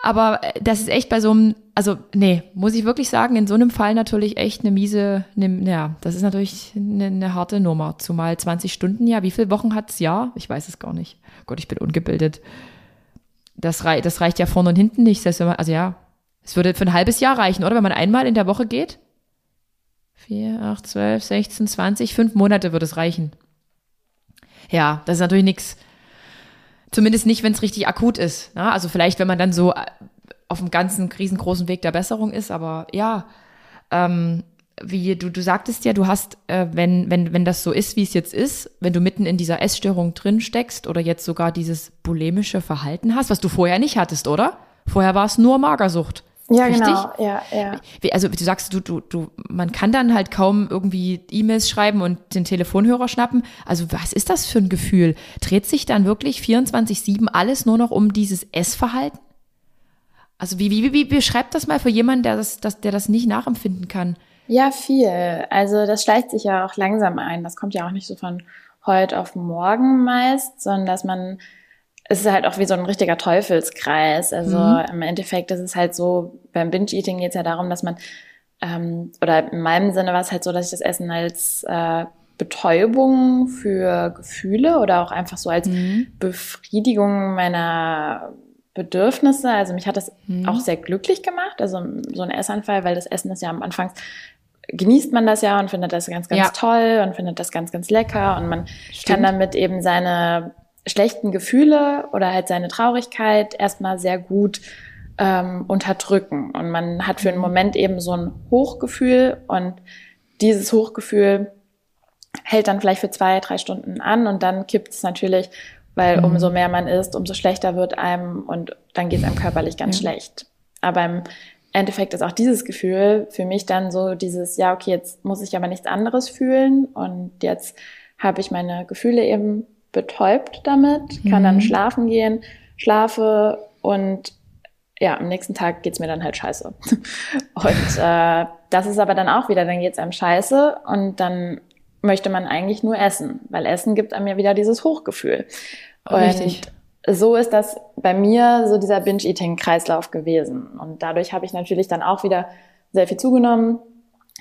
aber äh, das ist echt bei so einem, also nee, muss ich wirklich sagen, in so einem Fall natürlich echt eine miese, eine, ja, das ist natürlich eine, eine harte Nummer. Zumal 20 Stunden, ja, wie viele Wochen hat's Jahr? Ich weiß es gar nicht. Gott, ich bin ungebildet. Das, rei das reicht ja vorne und hinten nicht. Selbst wenn man, also ja, es würde für ein halbes Jahr reichen, oder? Wenn man einmal in der Woche geht? Vier, acht, zwölf, sechzehn, zwanzig, fünf Monate würde es reichen. Ja, das ist natürlich nichts Zumindest nicht, wenn es richtig akut ist. Ne? Also vielleicht, wenn man dann so äh, auf dem ganzen riesengroßen Weg der Besserung ist, aber ja, ähm, wie du, du sagtest ja, du hast, äh, wenn, wenn, wenn das so ist, wie es jetzt ist, wenn du mitten in dieser Essstörung drin steckst oder jetzt sogar dieses bulimische Verhalten hast, was du vorher nicht hattest, oder? Vorher war es nur Magersucht. Ja, Richtig? genau. Ja, ja. Also du sagst, du, du, du, man kann dann halt kaum irgendwie E-Mails schreiben und den Telefonhörer schnappen. Also was ist das für ein Gefühl? Dreht sich dann wirklich 24-7 alles nur noch um dieses Essverhalten? Also wie, wie, wie beschreibt das mal für jemanden, der das, das, der das nicht nachempfinden kann? Ja, viel. Also das schleicht sich ja auch langsam ein. Das kommt ja auch nicht so von heute auf morgen meist, sondern dass man es ist halt auch wie so ein richtiger Teufelskreis. Also mhm. im Endeffekt ist es halt so, beim Binge-Eating geht es ja darum, dass man, ähm, oder in meinem Sinne war es halt so, dass ich das Essen als äh, Betäubung für Gefühle oder auch einfach so als mhm. Befriedigung meiner Bedürfnisse. Also mich hat das mhm. auch sehr glücklich gemacht. Also so ein Essanfall, weil das Essen ist ja am Anfang genießt man das ja und findet das ganz, ganz ja. toll und findet das ganz, ganz lecker und man Stimmt. kann damit eben seine schlechten Gefühle oder halt seine Traurigkeit erstmal sehr gut ähm, unterdrücken. Und man hat für einen mhm. Moment eben so ein Hochgefühl und dieses Hochgefühl hält dann vielleicht für zwei, drei Stunden an und dann kippt es natürlich, weil mhm. umso mehr man isst, umso schlechter wird einem und dann geht es einem körperlich ganz ja. schlecht. Aber im Endeffekt ist auch dieses Gefühl für mich dann so dieses, ja, okay, jetzt muss ich aber nichts anderes fühlen und jetzt habe ich meine Gefühle eben betäubt damit, kann mhm. dann schlafen gehen, schlafe und ja, am nächsten Tag geht's mir dann halt scheiße. Und äh, das ist aber dann auch wieder, dann geht's einem scheiße und dann möchte man eigentlich nur essen, weil Essen gibt einem ja wieder dieses Hochgefühl. Richtig. Und so ist das bei mir so dieser Binge-Eating-Kreislauf gewesen. Und dadurch habe ich natürlich dann auch wieder sehr viel zugenommen.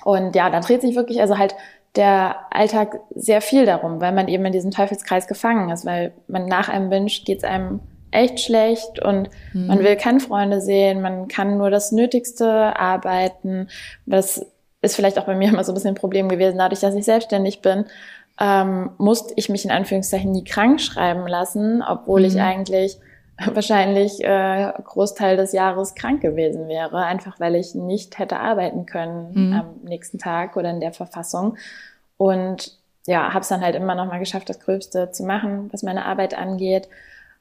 Und ja, dann dreht sich wirklich, also halt der Alltag sehr viel darum, weil man eben in diesem Teufelskreis gefangen ist, weil man nach einem Binge geht's einem echt schlecht und mhm. man will keine Freunde sehen, man kann nur das Nötigste arbeiten. Das ist vielleicht auch bei mir immer so ein bisschen ein Problem gewesen, dadurch, dass ich selbstständig bin, ähm, musste ich mich in Anführungszeichen nie krank schreiben lassen, obwohl mhm. ich eigentlich wahrscheinlich äh, Großteil des Jahres krank gewesen wäre, einfach weil ich nicht hätte arbeiten können mhm. am nächsten Tag oder in der Verfassung. Und ja, habe es dann halt immer noch mal geschafft, das Gröbste zu machen, was meine Arbeit angeht.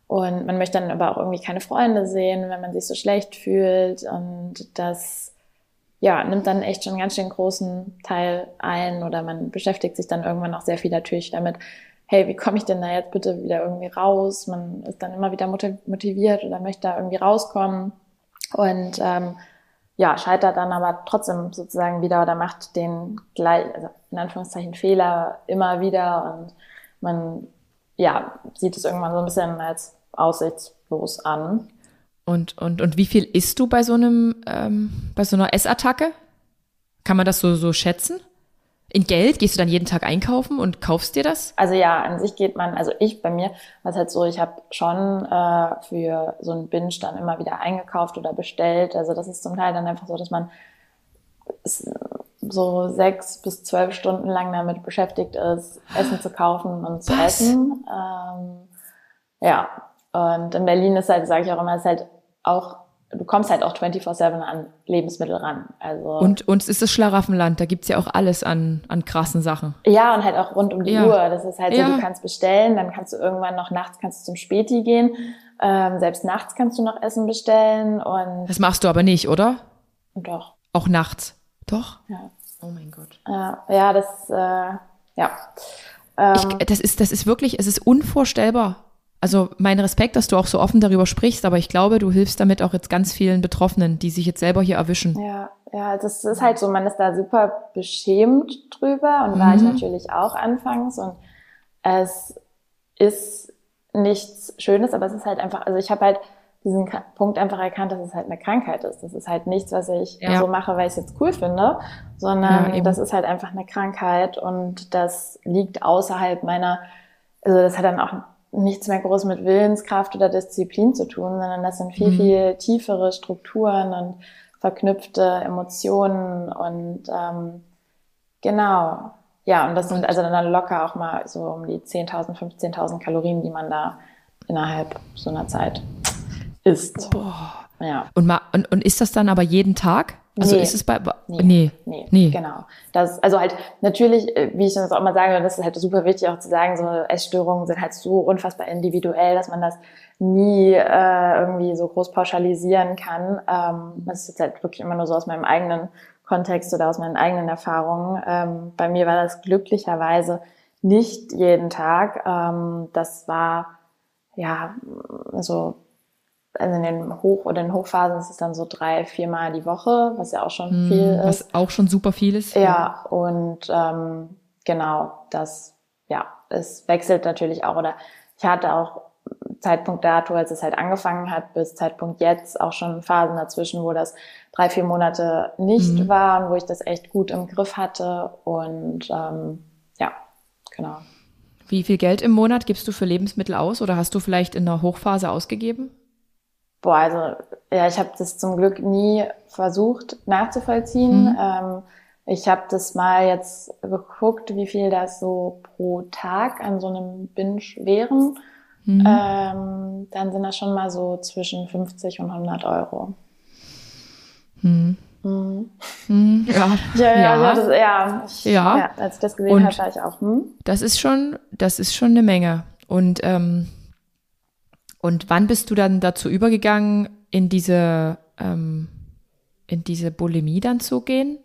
Und man möchte dann aber auch irgendwie keine Freunde sehen, wenn man sich so schlecht fühlt. Und das ja, nimmt dann echt schon einen ganz schön großen Teil ein. Oder man beschäftigt sich dann irgendwann auch sehr viel natürlich damit, hey, wie komme ich denn da jetzt bitte wieder irgendwie raus? Man ist dann immer wieder motiviert oder möchte da irgendwie rauskommen und ähm, ja, scheitert dann aber trotzdem sozusagen wieder oder macht den gleich, also in Anführungszeichen Fehler immer wieder und man ja, sieht es irgendwann so ein bisschen als aussichtslos an. Und, und, und wie viel isst du bei so einem, ähm, bei so einer Essattacke? Kann man das so, so schätzen? In Geld? Gehst du dann jeden Tag einkaufen und kaufst dir das? Also ja, an sich geht man, also ich bei mir, was halt so, ich habe schon äh, für so ein Binge dann immer wieder eingekauft oder bestellt. Also das ist zum Teil dann einfach so, dass man so sechs bis zwölf Stunden lang damit beschäftigt ist, Essen zu kaufen und zu was? essen. Ähm, ja, und in Berlin ist halt, sage ich auch immer, ist halt auch du kommst halt auch 24-7 an Lebensmittel ran. Also und, und es ist das Schlaraffenland, da gibt's ja auch alles an, an krassen Sachen. Ja, und halt auch rund um die Ja. Uhr. Das ist halt so, Ja. du kannst bestellen, dann kannst du irgendwann noch nachts kannst du zum Späti gehen. Ähm, selbst nachts kannst du noch Essen bestellen und, Das machst du aber nicht, oder? doch, Auch nachts. Doch? ja. Oh mein Gott. Äh, ja, das, äh, ja. Ähm, Ich, das ist, das ist wirklich, es ist unvorstellbar. Also mein Respekt, dass du auch so offen darüber sprichst, aber ich glaube, du hilfst damit auch jetzt ganz vielen Betroffenen, die sich jetzt selber hier erwischen. Ja, ja, das ist halt so, man ist da super beschämt drüber und war ich Mhm. natürlich auch anfangs und es ist nichts Schönes, aber es ist halt einfach, also ich habe halt diesen Punkt einfach erkannt, dass es halt eine Krankheit ist. Das ist halt nichts, was ich Ja. so mache, weil ich es jetzt cool finde, sondern Ja, das ist halt einfach eine Krankheit und das liegt außerhalb meiner, also das hat dann auch nichts mehr groß mit Willenskraft oder Disziplin zu tun, sondern das sind viel, Mhm. viel tiefere Strukturen und verknüpfte Emotionen und ähm, genau. Ja, und das sind also dann locker auch mal so um die 10.000, 15.000 Kalorien, die man da innerhalb so einer Zeit isst. Boah. Ja. Und, ma, und, und ist das dann aber jeden Tag? Also Nee. ist es bei. Nee. Nee. Nee, Nee. genau. Das, also halt natürlich, äh, wie ich das auch immer sage, das ist halt super wichtig auch zu sagen, so Essstörungen sind halt so unfassbar individuell, dass man das nie äh, irgendwie so groß pauschalisieren kann. Ähm, das ist jetzt halt wirklich immer nur so aus meinem eigenen Kontext oder aus meinen eigenen Erfahrungen. Ähm, bei mir war das glücklicherweise nicht jeden Tag. Ähm, das war ja so also in den Hoch- oder in den Hochphasen ist es dann so drei, viermal die Woche, was ja auch schon Hm, viel ist. Was auch schon super viel ist. Ja, und ähm, genau, das, ja, es wechselt natürlich auch. Oder ich hatte auch Zeitpunkt dato, als es halt angefangen hat, bis Zeitpunkt jetzt auch schon Phasen dazwischen, wo das drei, vier Monate nicht Mhm. war und wo ich das echt gut im Griff hatte. Und ähm, ja, genau. Wie viel Geld im Monat gibst du für Lebensmittel aus oder hast du vielleicht in der Hochphase ausgegeben? Boah, also ja, ich habe das zum Glück nie versucht nachzuvollziehen. Mhm. Ähm, ich habe das mal jetzt geguckt, wie viel das so pro Tag an so einem Binge wären. Mhm. Ähm, dann sind das schon mal so zwischen 50 und 100 Euro. Hm. Mhm. Hm, ja. Ja, ja, Ja. das, ja, ich, Ja. ja. Als ich das gesehen habe, war ich auch, hm? Das ist schon, das ist schon eine Menge. Und, ähm, und wann bist du dann dazu übergegangen, in diese, ähm, in diese Bulimie dann zu gehen?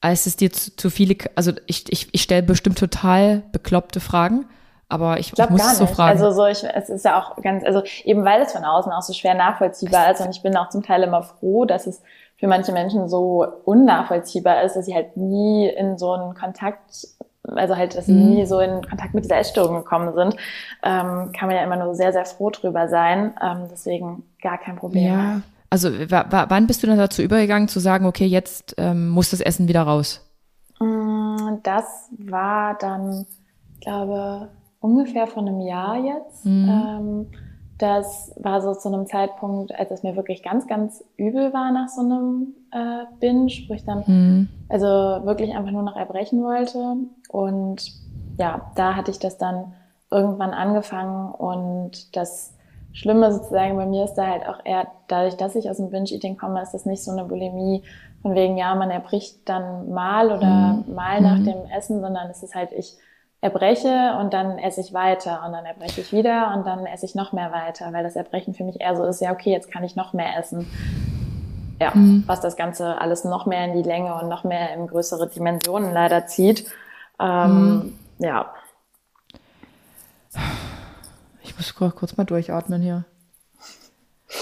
Als es dir zu, zu viele, also ich, ich, ich stelle bestimmt total bekloppte Fragen, aber ich, Ich glaube muss gar es so nicht. fragen. Also so, ich, es ist ja auch ganz, also eben weil es von außen auch so schwer nachvollziehbar ist und ich bin auch zum Teil immer froh, dass es für manche Menschen so unnachvollziehbar ist, dass sie halt nie in so einen Kontakt, also halt, dass sie Mhm. nie so in Kontakt mit dieser Essstörung gekommen sind, ähm, kann man ja immer nur sehr, sehr froh drüber sein. Ähm, deswegen gar kein Problem. ja. Also wa, wa, wann bist du dann dazu übergegangen zu sagen, okay, jetzt ähm, muss das Essen wieder raus? Mm, Das war dann, ich glaube, ungefähr vor einem Jahr jetzt. Mhm. Ähm, das war so zu einem Zeitpunkt, als es mir wirklich ganz, ganz übel war nach so einem äh, Binge, wo ich dann Hm. also wirklich einfach nur noch erbrechen wollte. Und ja, da hatte ich das dann irgendwann angefangen und das Schlimme sozusagen bei mir ist da halt auch eher dadurch, dass ich aus dem Binge-Eating komme, ist das nicht so eine Bulimie von wegen, ja, man erbricht dann mal oder Mhm. mal nach Mhm. dem Essen, sondern es ist halt, ich erbreche und dann esse ich weiter und dann erbreche ich wieder und dann esse ich noch mehr weiter, weil das Erbrechen für mich eher so ist, ja, okay, jetzt kann ich noch mehr essen. Ja, Mhm. was das Ganze alles noch mehr in die Länge und noch mehr in größere Dimensionen leider zieht. Ähm, Ja, Ich muss kur- kurz mal durchatmen hier.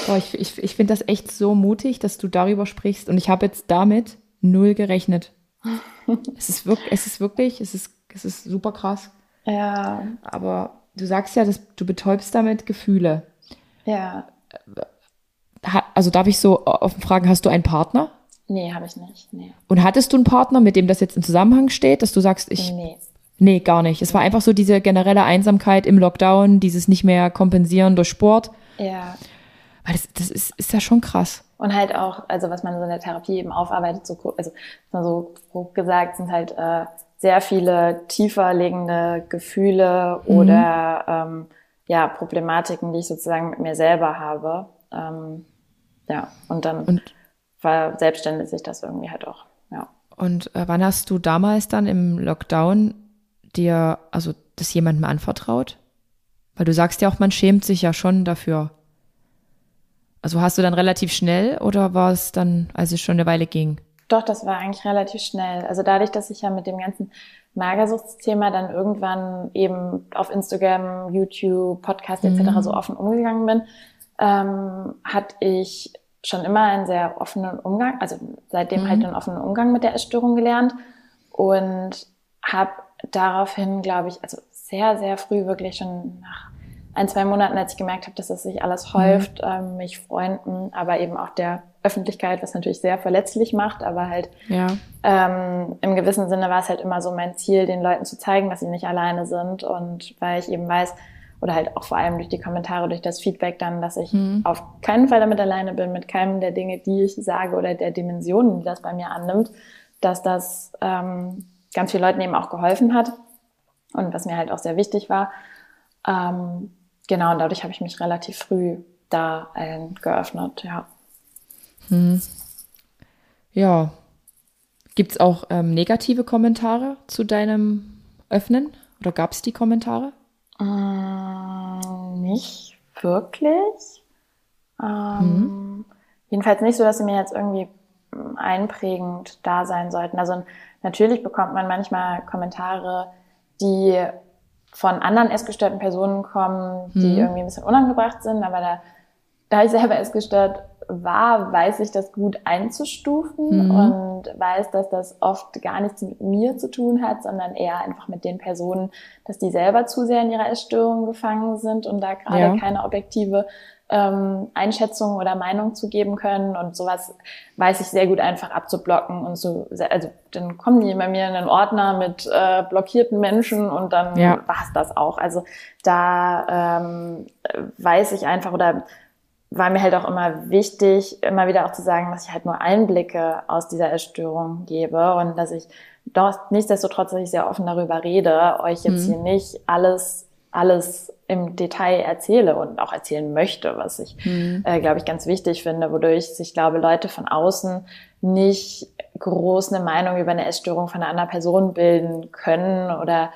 Boah, ich ich, ich finde das echt so mutig, dass du darüber sprichst. Und ich habe jetzt damit null gerechnet. es, ist wirklich, es ist wirklich, es ist, es ist super krass. ja, Aber du sagst ja, dass du betäubst damit Gefühle. ja. Also darf ich so offen fragen, hast du einen Partner? Nee, habe ich nicht. Nee. Und hattest du einen Partner, mit dem das jetzt im Zusammenhang steht, dass du sagst, ich, Nee. nee, gar nicht. Es war einfach so diese generelle Einsamkeit im Lockdown, dieses nicht mehr kompensieren durch Sport. Ja. Weil das, das ist, ist ja schon krass. Und halt auch, also was man so in der Therapie eben aufarbeitet, so, also so grob gesagt, sind halt äh, sehr viele tiefer liegende Gefühle Mhm. oder ähm, ja, Problematiken, die ich sozusagen mit mir selber habe. Ähm, ja, und dann und, war selbstständig sich das irgendwie halt auch, ja. Und äh, wann hast du damals dann im Lockdown dir, also das jemandem anvertraut? Weil du sagst ja auch, man schämt sich ja schon dafür. Also hast du dann relativ schnell oder war es dann, als es schon eine Weile ging? Doch, das war eigentlich relativ schnell. Also dadurch, dass ich ja mit dem ganzen Magersuchtsthema dann irgendwann eben auf Instagram, YouTube, Podcast etc. Mhm. so offen umgegangen bin, ähm, hatte ich schon immer einen sehr offenen Umgang, also seitdem mhm. halt einen offenen Umgang mit der Essstörung gelernt und habe daraufhin, glaube ich, also sehr, sehr früh wirklich schon nach ein, zwei Monaten, als ich gemerkt habe, dass es sich alles mhm. häuft, mhm. ähm, mich Freunden, aber eben auch der Öffentlichkeit, was natürlich sehr verletzlich macht, aber halt ja. ähm, im gewissen Sinne war es halt immer so mein Ziel, den Leuten zu zeigen, dass sie nicht alleine sind und weil ich eben weiß, oder halt auch vor allem durch die Kommentare, durch das Feedback dann, dass ich mhm. auf keinen Fall damit alleine bin, mit keinem der Dinge, die ich sage oder der Dimensionen, die das bei mir annimmt, dass das ähm, ganz vielen Leuten eben auch geholfen hat und was mir halt auch sehr wichtig war. Ähm, genau, und dadurch habe ich mich relativ früh da allen geöffnet, ja. Hm. Ja. Gibt es auch ähm, negative Kommentare zu deinem Öffnen? Oder gab es die Kommentare? Ähm, nicht wirklich. Ähm, hm. Jedenfalls nicht so, dass sie mir jetzt irgendwie ähm, einprägend da sein sollten. Also natürlich bekommt man manchmal Kommentare, die von anderen essgestörten Personen kommen, die hm. irgendwie ein bisschen unangebracht sind, aber da, da ich selber essgestört war, weiß ich das gut einzustufen mhm. und weiß, dass das oft gar nichts mit mir zu tun hat, sondern eher einfach mit den Personen, dass die selber zu sehr in ihrer Essstörung gefangen sind und da gerade ja. keine objektive ähm, Einschätzung oder Meinung zu geben können und sowas weiß ich sehr gut einfach abzublocken und so, also dann kommen die bei mir in einen Ordner mit äh, blockierten Menschen und dann ja. war's das auch. Also da ähm, weiß ich einfach oder war mir halt auch immer wichtig, immer wieder auch zu sagen, dass ich halt nur Einblicke aus dieser Essstörung gebe und dass ich doch nichtsdestotrotz, dass ich sehr offen darüber rede, euch jetzt mhm. hier nicht alles, alles im Detail erzähle und auch erzählen möchte, was ich, mhm. äh, glaube ich, ganz wichtig finde, wodurch sich, glaube Leute von außen nicht groß eine Meinung über eine Essstörung von einer anderen Person bilden können oder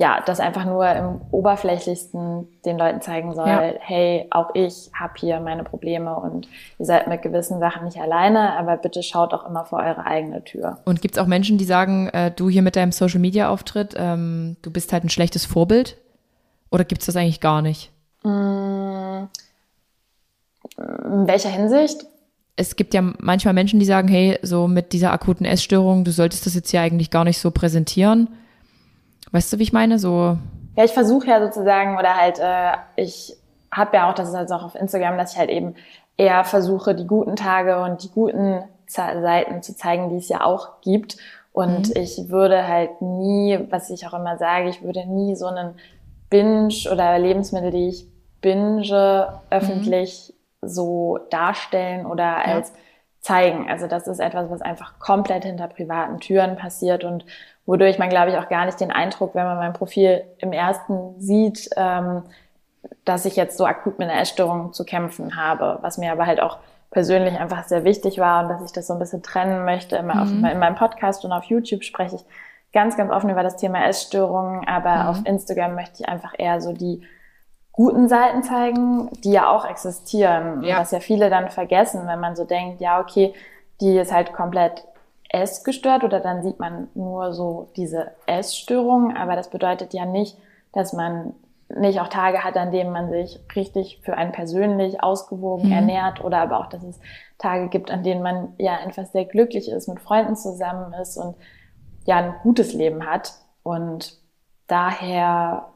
ja, das einfach nur im oberflächlichsten den Leuten zeigen soll, ja. hey, auch ich habe hier meine Probleme und ihr seid mit gewissen Sachen nicht alleine, aber bitte schaut auch immer vor eure eigene Tür. Und gibt es auch Menschen, die sagen, äh, du hier mit deinem Social-Media-Auftritt, ähm, du bist halt ein schlechtes Vorbild? Oder gibt es das eigentlich gar nicht? Mm, in welcher Hinsicht? Es gibt ja manchmal Menschen, die sagen, hey, so mit dieser akuten Essstörung, du solltest das jetzt ja eigentlich gar nicht so präsentieren Weißt du, wie ich meine? So. Ja, ich versuche ja sozusagen, oder halt, äh, ich habe ja auch, das ist halt auch auf Instagram, dass ich halt eben eher versuche, die guten Tage und die guten Seiten zu zeigen, die es ja auch gibt. Und mhm. ich würde halt nie, was ich auch immer sage, ich würde nie so einen Binge oder Lebensmittel, die ich binge, öffentlich mhm. so darstellen oder als ja. zeigen. Also das ist etwas, was einfach komplett hinter privaten Türen passiert und wodurch man, glaube ich, auch gar nicht den Eindruck, wenn man mein Profil im ersten sieht, ähm, dass ich jetzt so akut mit einer Essstörung zu kämpfen habe, was mir aber halt auch persönlich einfach sehr wichtig war und dass ich das so ein bisschen trennen möchte. Immer mhm. auf, in meinem Podcast und auf YouTube spreche ich ganz, ganz offen über das Thema Essstörungen, aber mhm. auf Instagram möchte ich einfach eher so die guten Seiten zeigen, die ja auch existieren. Ja. Was ja viele dann vergessen, wenn man so denkt, ja, okay, die ist halt komplett essgestört oder dann sieht man nur so diese Essstörung, aber das bedeutet ja nicht, dass man nicht auch Tage hat, an denen man sich richtig für einen persönlich ausgewogen mhm. ernährt oder aber auch, dass es Tage gibt, an denen man ja einfach sehr glücklich ist, mit Freunden zusammen ist und ja ein gutes Leben hat. Und daher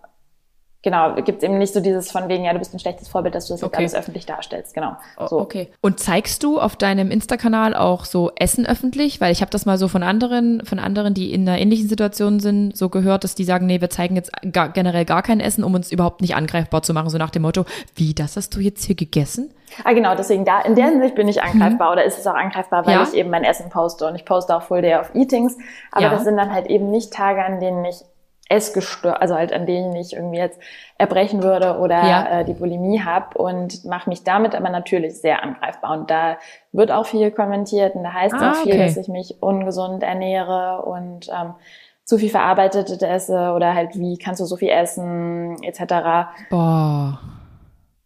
genau, gibt es eben nicht so dieses von wegen, ja, du bist ein schlechtes Vorbild, dass du das okay. jetzt alles öffentlich darstellst. Genau. Oh, so. Okay. Und zeigst du auf deinem Insta-Kanal auch so Essen öffentlich? Weil ich habe das mal so von anderen, von anderen, die in einer ähnlichen Situation sind, so gehört, dass die sagen, nee, wir zeigen jetzt gar, generell gar kein Essen, um uns überhaupt nicht angreifbar zu machen. So nach dem Motto, wie, das hast du jetzt hier gegessen? Ah, genau, deswegen da, in der Hinsicht bin ich angreifbar mhm. oder ist es auch angreifbar, weil ja? ich eben mein Essen poste und ich poste auch Full Day of Eatings. Aber ja. das sind dann halt eben nicht Tage, an denen ich Essgestört, also halt an denen ich irgendwie jetzt erbrechen würde oder ja. äh, die Bulimie habe und mache mich damit aber natürlich sehr angreifbar. Und da wird auch viel kommentiert und da heißt ah, auch viel, okay. dass ich mich ungesund ernähre und ähm, zu viel verarbeitet esse oder halt wie kannst du so viel essen etc. Boah,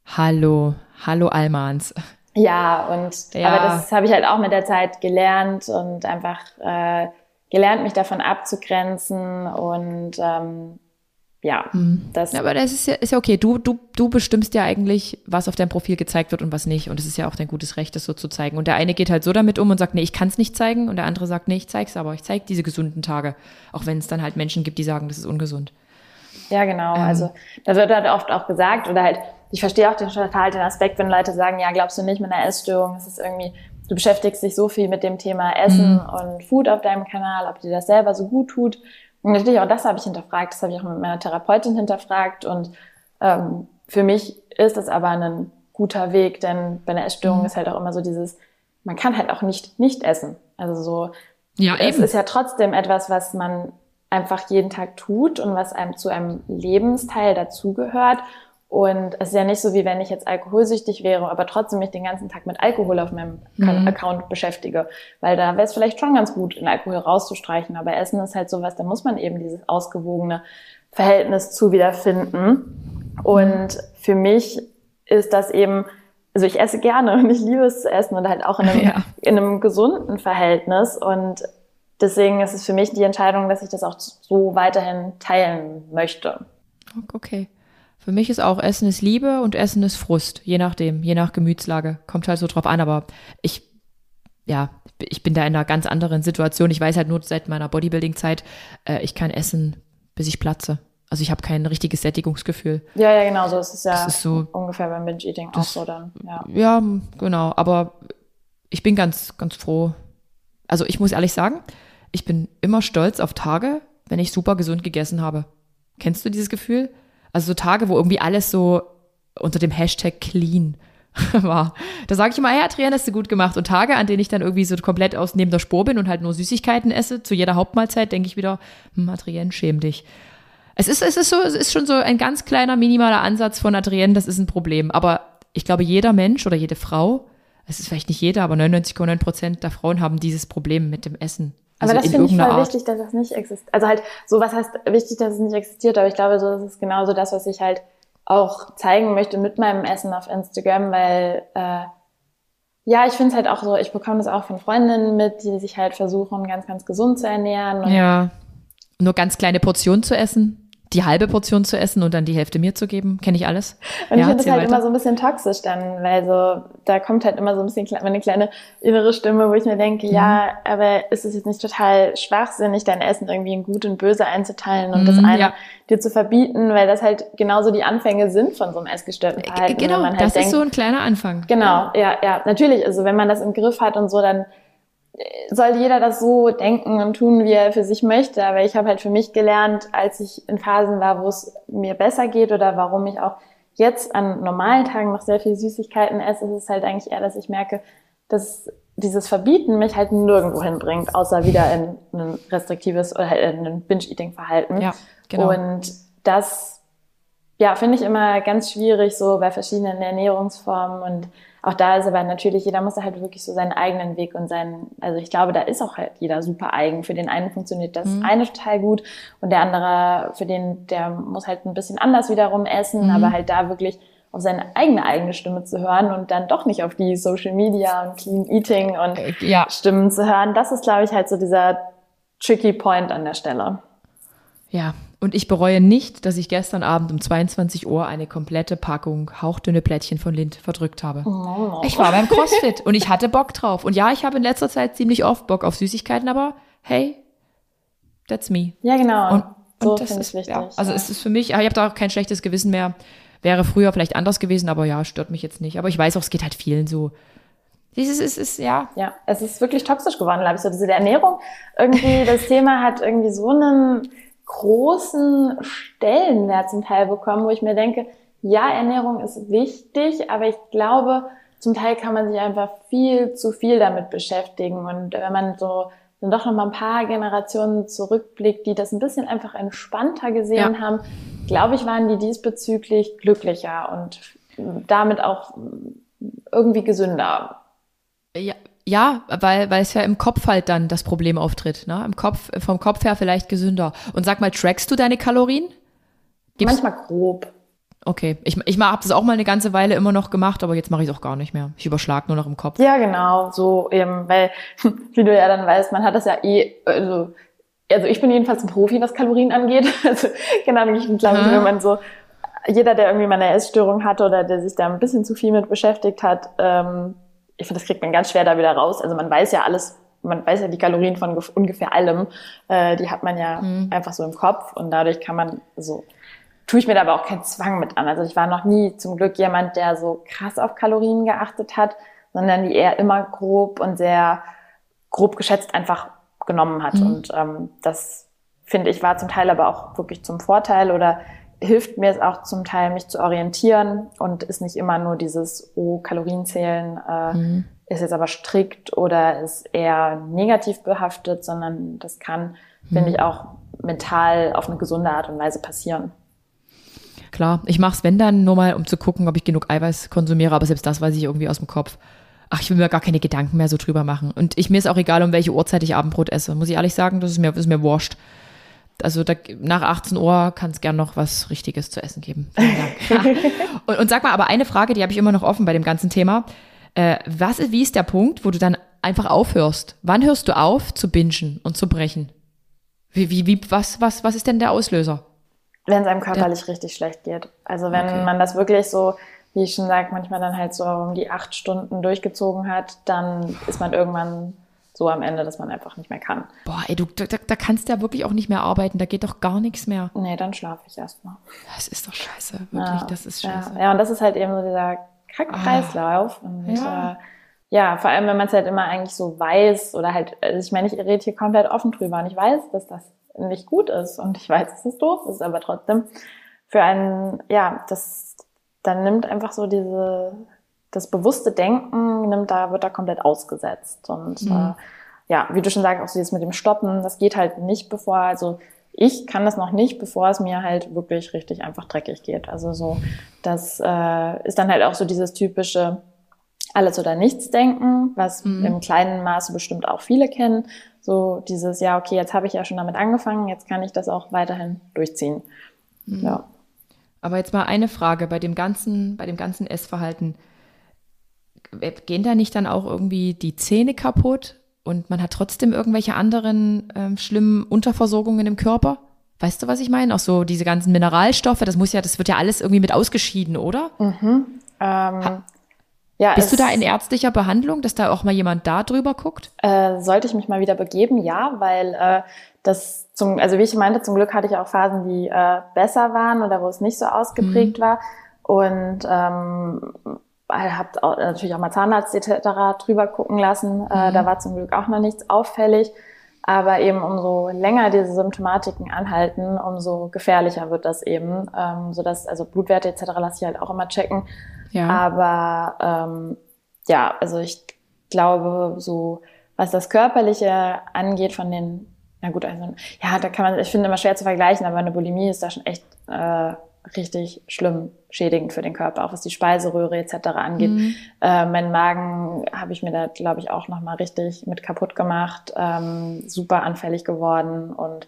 hallo, hallo Almans. Ja, und ja. aber das habe ich halt auch mit der Zeit gelernt und einfach äh, gelernt, mich davon abzugrenzen und ähm, ja, mhm. das. Ja, aber das ist ja, ist ja okay. Du, du, du bestimmst ja eigentlich, was auf deinem Profil gezeigt wird und was nicht. Und es ist ja auch dein gutes Recht, das so zu zeigen. Und der eine geht halt so damit um und sagt, nee, ich kann es nicht zeigen. Und der andere sagt, nee, ich zeig's aber. Ich zeige diese gesunden Tage. Auch wenn es dann halt Menschen gibt, die sagen, das ist ungesund. Ja, genau. Ähm. Also da wird halt oft auch gesagt oder halt, ich verstehe auch den total den Aspekt, wenn Leute sagen, ja, glaubst du nicht mit einer Essstörung, es ist irgendwie du beschäftigst dich so viel mit dem Thema Essen mhm. und Food auf deinem Kanal, ob dir das selber so gut tut. Und natürlich auch das habe ich hinterfragt, das habe ich auch mit meiner Therapeutin hinterfragt. Und ähm, für mich ist das aber ein guter Weg, denn bei einer Essstörung mhm. ist halt auch immer so dieses, man kann halt auch nicht nicht essen. Also so, ja, es eben. ist ja trotzdem etwas, was man einfach jeden Tag tut und was einem zu einem Lebensteil dazugehört. Und es ist ja nicht so, wie wenn ich jetzt alkoholsüchtig wäre, aber trotzdem mich den ganzen Tag mit Alkohol auf meinem mhm. Account beschäftige. Weil da wäre es vielleicht schon ganz gut, den Alkohol rauszustreichen. Aber Essen ist halt sowas, da muss man eben dieses ausgewogene Verhältnis zu wiederfinden. Und für mich ist das eben, also ich esse gerne und ich liebe es zu essen und halt auch in einem, ja. in einem gesunden Verhältnis. Und deswegen ist es für mich die Entscheidung, dass ich das auch so weiterhin teilen möchte. Okay. Für mich ist auch Essen ist Liebe und Essen ist Frust, je nachdem, je nach Gemütslage. Kommt halt so drauf an, aber ich, ja, ich bin da in einer ganz anderen Situation. Ich weiß halt nur seit meiner Bodybuilding-Zeit, äh, ich kann essen, bis ich platze. Also ich habe kein richtiges Sättigungsgefühl. Ja, ja, genau, so das ist ja das ist so, ungefähr beim Binge-Eating auch so dann. Ja. ja, genau, aber ich bin ganz, ganz froh. Also ich muss ehrlich sagen, ich bin immer stolz auf Tage, wenn ich super gesund gegessen habe. Kennst du dieses Gefühl? Also so Tage, wo irgendwie alles so unter dem Hashtag clean war. Da sage ich immer, hey Adrian, hast du gut gemacht. Und Tage, an denen ich dann irgendwie so komplett aus neben der Spur bin und halt nur Süßigkeiten esse, zu jeder Hauptmahlzeit, denke ich wieder, hm, Adrian, schäm dich. Es ist, es ist so, es ist schon so ein ganz kleiner, minimaler Ansatz von Adrienne, das ist ein Problem. Aber ich glaube, jeder Mensch oder jede Frau, es ist vielleicht nicht jeder, aber 99,9 Prozent der Frauen haben dieses Problem mit dem Essen. Also aber das finde ich voll Art. wichtig, dass das nicht existiert. Also halt, so was heißt wichtig, dass es nicht existiert, aber ich glaube, so das ist genauso das, was ich halt auch zeigen möchte mit meinem Essen auf Instagram, weil äh, ja, ich finde es halt auch so, ich bekomme das auch von Freundinnen mit, die sich halt versuchen, ganz, ganz gesund zu ernähren. ja. Nur ganz kleine Portionen zu essen die halbe Portion zu essen und dann die Hälfte mir zu geben. Kenne ich alles. Und ja, ich finde das halt weiter. immer so ein bisschen toxisch dann, weil so, da kommt halt immer so ein bisschen meine kleine innere Stimme, wo ich mir denke, mhm. ja, aber ist es jetzt nicht total schwachsinnig, dein Essen irgendwie in gut und böse einzuteilen und mhm, das eine ja. dir zu verbieten, weil das halt genauso die Anfänge sind von so einem essgestörten äh, Verhalten. Genau, halt das denkt, ist so ein kleiner Anfang. Genau, ja, ja, natürlich. Also wenn man das im Griff hat und so, dann soll jeder das so denken und tun, wie er für sich möchte. Aber ich habe halt für mich gelernt, als ich in Phasen war, wo es mir besser geht oder warum ich auch jetzt an normalen Tagen noch sehr viel Süßigkeiten esse, ist es halt eigentlich eher, dass ich merke, dass dieses Verbieten mich halt nirgendwo hinbringt, außer wieder in ein restriktives oder halt in ein Binge-Eating-Verhalten. Ja, genau. Und das, ja, finde ich immer ganz schwierig, so bei verschiedenen Ernährungsformen und auch da ist aber natürlich, jeder muss da halt wirklich so seinen eigenen Weg und seinen, also ich glaube, da ist auch halt jeder super eigen. Für den einen funktioniert das mhm. eine total gut und der andere, für den, der muss halt ein bisschen anders wiederum essen, mhm. aber halt da wirklich auf seine eigene eigene Stimme zu hören und dann doch nicht auf die Social Media und Clean Eating und äh, ja. Stimmen zu hören. Das ist, glaube ich, halt so dieser tricky Point an der Stelle. Ja, und ich bereue nicht, dass ich gestern Abend um 22 Uhr eine komplette Packung hauchdünne Plättchen von Lind verdrückt habe. Oh. Ich war beim CrossFit und ich hatte Bock drauf. Und ja, ich habe in letzter Zeit ziemlich oft Bock auf Süßigkeiten, aber hey, that's me. Ja, genau. Und, so und das ist wichtig. Ja, also ja. es ist für mich, ich habe da auch kein schlechtes Gewissen mehr. Wäre früher vielleicht anders gewesen, aber ja, stört mich jetzt nicht. Aber ich weiß auch, es geht halt vielen so. Dieses ist, ist, ja. Ja, es ist wirklich toxisch geworden, glaube ich. So diese Ernährung, irgendwie, das Thema hat irgendwie so einen großen Stellenwert zum Teil bekommen, wo ich mir denke, ja, Ernährung ist wichtig, aber ich glaube, zum Teil kann man sich einfach viel zu viel damit beschäftigen. Und wenn man so dann doch noch mal ein paar Generationen zurückblickt, die das ein bisschen einfach entspannter gesehen ja. haben, glaube ich, waren die diesbezüglich glücklicher und damit auch irgendwie gesünder. Ja, ja, weil, weil es ja im Kopf halt dann das Problem auftritt, ne? Im Kopf, vom Kopf her vielleicht gesünder. Und sag mal, trackst du deine Kalorien? Gibt's Manchmal grob. Okay, ich, ich habe das auch mal eine ganze Weile immer noch gemacht, aber jetzt mache ich es auch gar nicht mehr. Ich überschlag nur noch im Kopf. Ja, genau, so eben, weil, wie du ja dann weißt, man hat das ja eh, also, also ich bin jedenfalls ein Profi, was Kalorien angeht. Also, genau, ich glaube, wenn man so, jeder, der irgendwie mal eine Essstörung hatte oder der sich da ein bisschen zu viel mit beschäftigt hat, ähm, ich finde, das kriegt man ganz schwer da wieder raus. Also man weiß ja alles, man weiß ja die Kalorien von ungefähr allem, äh, die hat man ja mhm. einfach so im Kopf und dadurch kann man so tue ich mir da aber auch keinen Zwang mit an. Also ich war noch nie zum Glück jemand, der so krass auf Kalorien geachtet hat, sondern die eher immer grob und sehr grob geschätzt einfach genommen hat. Mhm. Und ähm, das finde ich war zum Teil aber auch wirklich zum Vorteil oder hilft mir es auch zum Teil, mich zu orientieren und ist nicht immer nur dieses, oh, Kalorienzählen äh, mhm. ist jetzt aber strikt oder ist eher negativ behaftet, sondern das kann, mhm. finde ich, auch mental auf eine gesunde Art und Weise passieren. Klar, ich mache es, wenn dann, nur mal, um zu gucken, ob ich genug Eiweiß konsumiere, aber selbst das weiß ich irgendwie aus dem Kopf. Ach, ich will mir gar keine Gedanken mehr so drüber machen. Und ich, mir ist auch egal, um welche Uhrzeit ich Abendbrot esse. Muss ich ehrlich sagen, das ist mir, das ist mir wurscht. Also da, nach 18 Uhr kann es gern noch was Richtiges zu essen geben. Dank. und, und, sag mal, aber eine Frage, die habe ich immer noch offen bei dem ganzen Thema. Äh, was wie ist der Punkt, wo du dann einfach aufhörst? Wann hörst du auf zu bingen und zu brechen? Wie, wie, wie, was, was, was ist denn der Auslöser? wenn es einem körperlich ja. richtig schlecht geht. Also wenn okay. man das wirklich so, wie ich schon sage, manchmal dann halt so um die acht Stunden durchgezogen hat, dann ist man irgendwann so am Ende, dass man einfach nicht mehr kann. Boah, ey, du, da, da kannst du ja wirklich auch nicht mehr arbeiten, da geht doch gar nichts mehr. Nee, dann schlafe ich erstmal. Das ist doch scheiße, wirklich, ja, das ist scheiße. Ja, ja, und das ist halt eben so dieser Kackkreislauf. Ah, und ja. Äh, ja, vor allem, wenn man es halt immer eigentlich so weiß oder halt, also ich meine, ich rede hier komplett offen drüber und ich weiß, dass das nicht gut ist. Und ich weiß, dass es doof ist, aber trotzdem für einen, ja, das, dann nimmt einfach so diese, das bewusste Denken, nimmt da, wird da komplett ausgesetzt. Und mhm. äh, ja, wie du schon sagst, auch so jetzt mit dem Stoppen, das geht halt nicht bevor, also ich kann das noch nicht, bevor es mir halt wirklich richtig einfach dreckig geht. Also so, das äh, ist dann halt auch so dieses typische alles oder nichts denken, was mhm. im kleinen Maße bestimmt auch viele kennen. So dieses, ja, okay, jetzt habe ich ja schon damit angefangen, jetzt kann ich das auch weiterhin durchziehen. Mhm. Ja. Aber jetzt mal eine Frage bei dem ganzen, bei dem ganzen Essverhalten. Gehen da nicht dann auch irgendwie die Zähne kaputt und man hat trotzdem irgendwelche anderen ähm, schlimmen Unterversorgungen im Körper? Weißt du, was ich meine? Auch so diese ganzen Mineralstoffe, das muss ja, das wird ja alles irgendwie mit ausgeschieden, oder? Mhm. Ähm, ja, Bist du da in ärztlicher Behandlung, dass da auch mal jemand da drüber guckt? Äh, sollte ich mich mal wieder begeben, ja, weil äh, das zum, also wie ich meinte, zum Glück hatte ich auch Phasen, die äh, besser waren oder wo es nicht so ausgeprägt mhm. war. Und ähm, habe natürlich auch mal Zahnarzt etc. drüber gucken lassen. Äh, mhm. da war zum Glück auch noch nichts auffällig. Aber eben umso länger diese Symptomatiken anhalten, umso gefährlicher wird das eben. Ähm, sodass, also Blutwerte etc. lasse ich halt auch immer checken. Ja. Aber ähm, ja, also ich glaube, so was das Körperliche angeht von den, na gut, also ja, da kann man, ich finde immer schwer zu vergleichen, aber eine Bulimie ist da schon echt äh, richtig schlimm schädigend für den Körper, auch was die Speiseröhre etc. angeht. Mhm. Äh, mein Magen habe ich mir da, glaube ich, auch nochmal richtig mit kaputt gemacht, ähm, super anfällig geworden und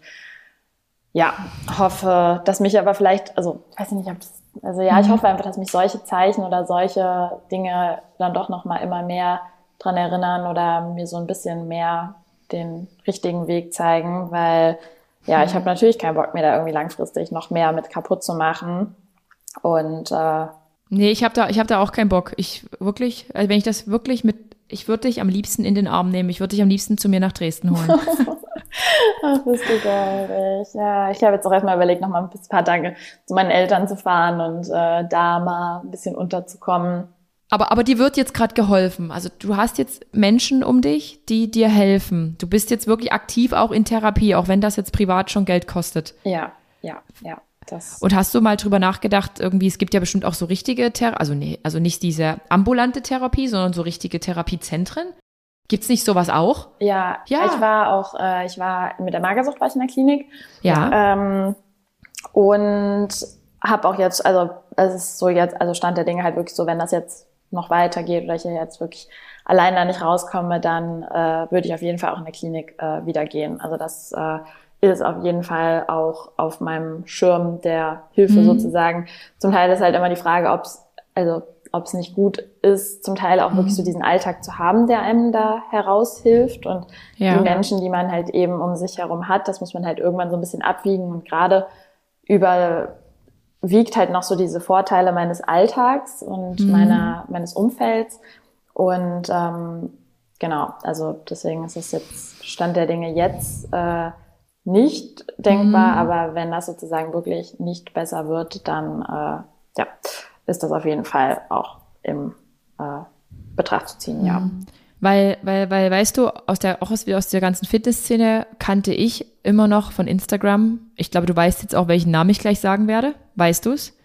ja, hoffe, dass mich aber vielleicht, also weiß ich nicht, ob das also ja, ich mhm. hoffe einfach, dass mich solche Zeichen oder solche Dinge dann doch noch mal immer mehr dran erinnern oder mir so ein bisschen mehr den richtigen Weg zeigen, weil ja, ich habe natürlich keinen Bock mir da irgendwie langfristig noch mehr mit kaputt zu machen. Und äh, nee, ich habe da, ich habe da auch keinen Bock. Ich wirklich, also wenn ich das wirklich mit, ich würde dich am liebsten in den Arm nehmen. Ich würde dich am liebsten zu mir nach Dresden holen. Ach, bist du geil. Ja, ich habe jetzt auch erstmal überlegt, noch mal ein paar Tage zu meinen Eltern zu fahren und äh, da mal ein bisschen unterzukommen. Aber, aber dir wird jetzt gerade geholfen. Also du hast jetzt Menschen um dich, die dir helfen. Du bist jetzt wirklich aktiv auch in Therapie, auch wenn das jetzt privat schon Geld kostet. Ja, ja, ja. Das und hast du mal drüber nachgedacht, irgendwie, es gibt ja bestimmt auch so richtige Therapie, also nee, also nicht diese ambulante Therapie, sondern so richtige Therapiezentren? Gibt's nicht sowas auch? Ja, ja. ich war auch, äh, ich war mit der Magersucht war ich in der Klinik. Ja. Ähm, und habe auch jetzt, also es ist so jetzt, also Stand der Dinge halt wirklich so, wenn das jetzt noch weitergeht oder ich jetzt wirklich allein da nicht rauskomme, dann äh, würde ich auf jeden Fall auch in der Klinik äh, wieder gehen. Also das äh, ist auf jeden Fall auch auf meinem Schirm der Hilfe mhm. sozusagen. Zum Teil ist halt immer die Frage, ob es also ob es nicht gut ist, zum Teil auch mhm. wirklich so diesen Alltag zu haben, der einem da heraushilft und ja. die Menschen, die man halt eben um sich herum hat, das muss man halt irgendwann so ein bisschen abwiegen und gerade überwiegt halt noch so diese Vorteile meines Alltags und mhm. meiner meines Umfelds und ähm, genau, also deswegen ist es jetzt Stand der Dinge jetzt äh, nicht denkbar, mhm. aber wenn das sozusagen wirklich nicht besser wird, dann äh, ja ist das auf jeden Fall auch im äh, Betracht zu ziehen, ja. Mhm. Weil, weil, weil, weißt du, aus der, auch aus, aus der ganzen Fitnessszene kannte ich immer noch von Instagram, ich glaube, du weißt jetzt auch, welchen Namen ich gleich sagen werde. Weißt du's?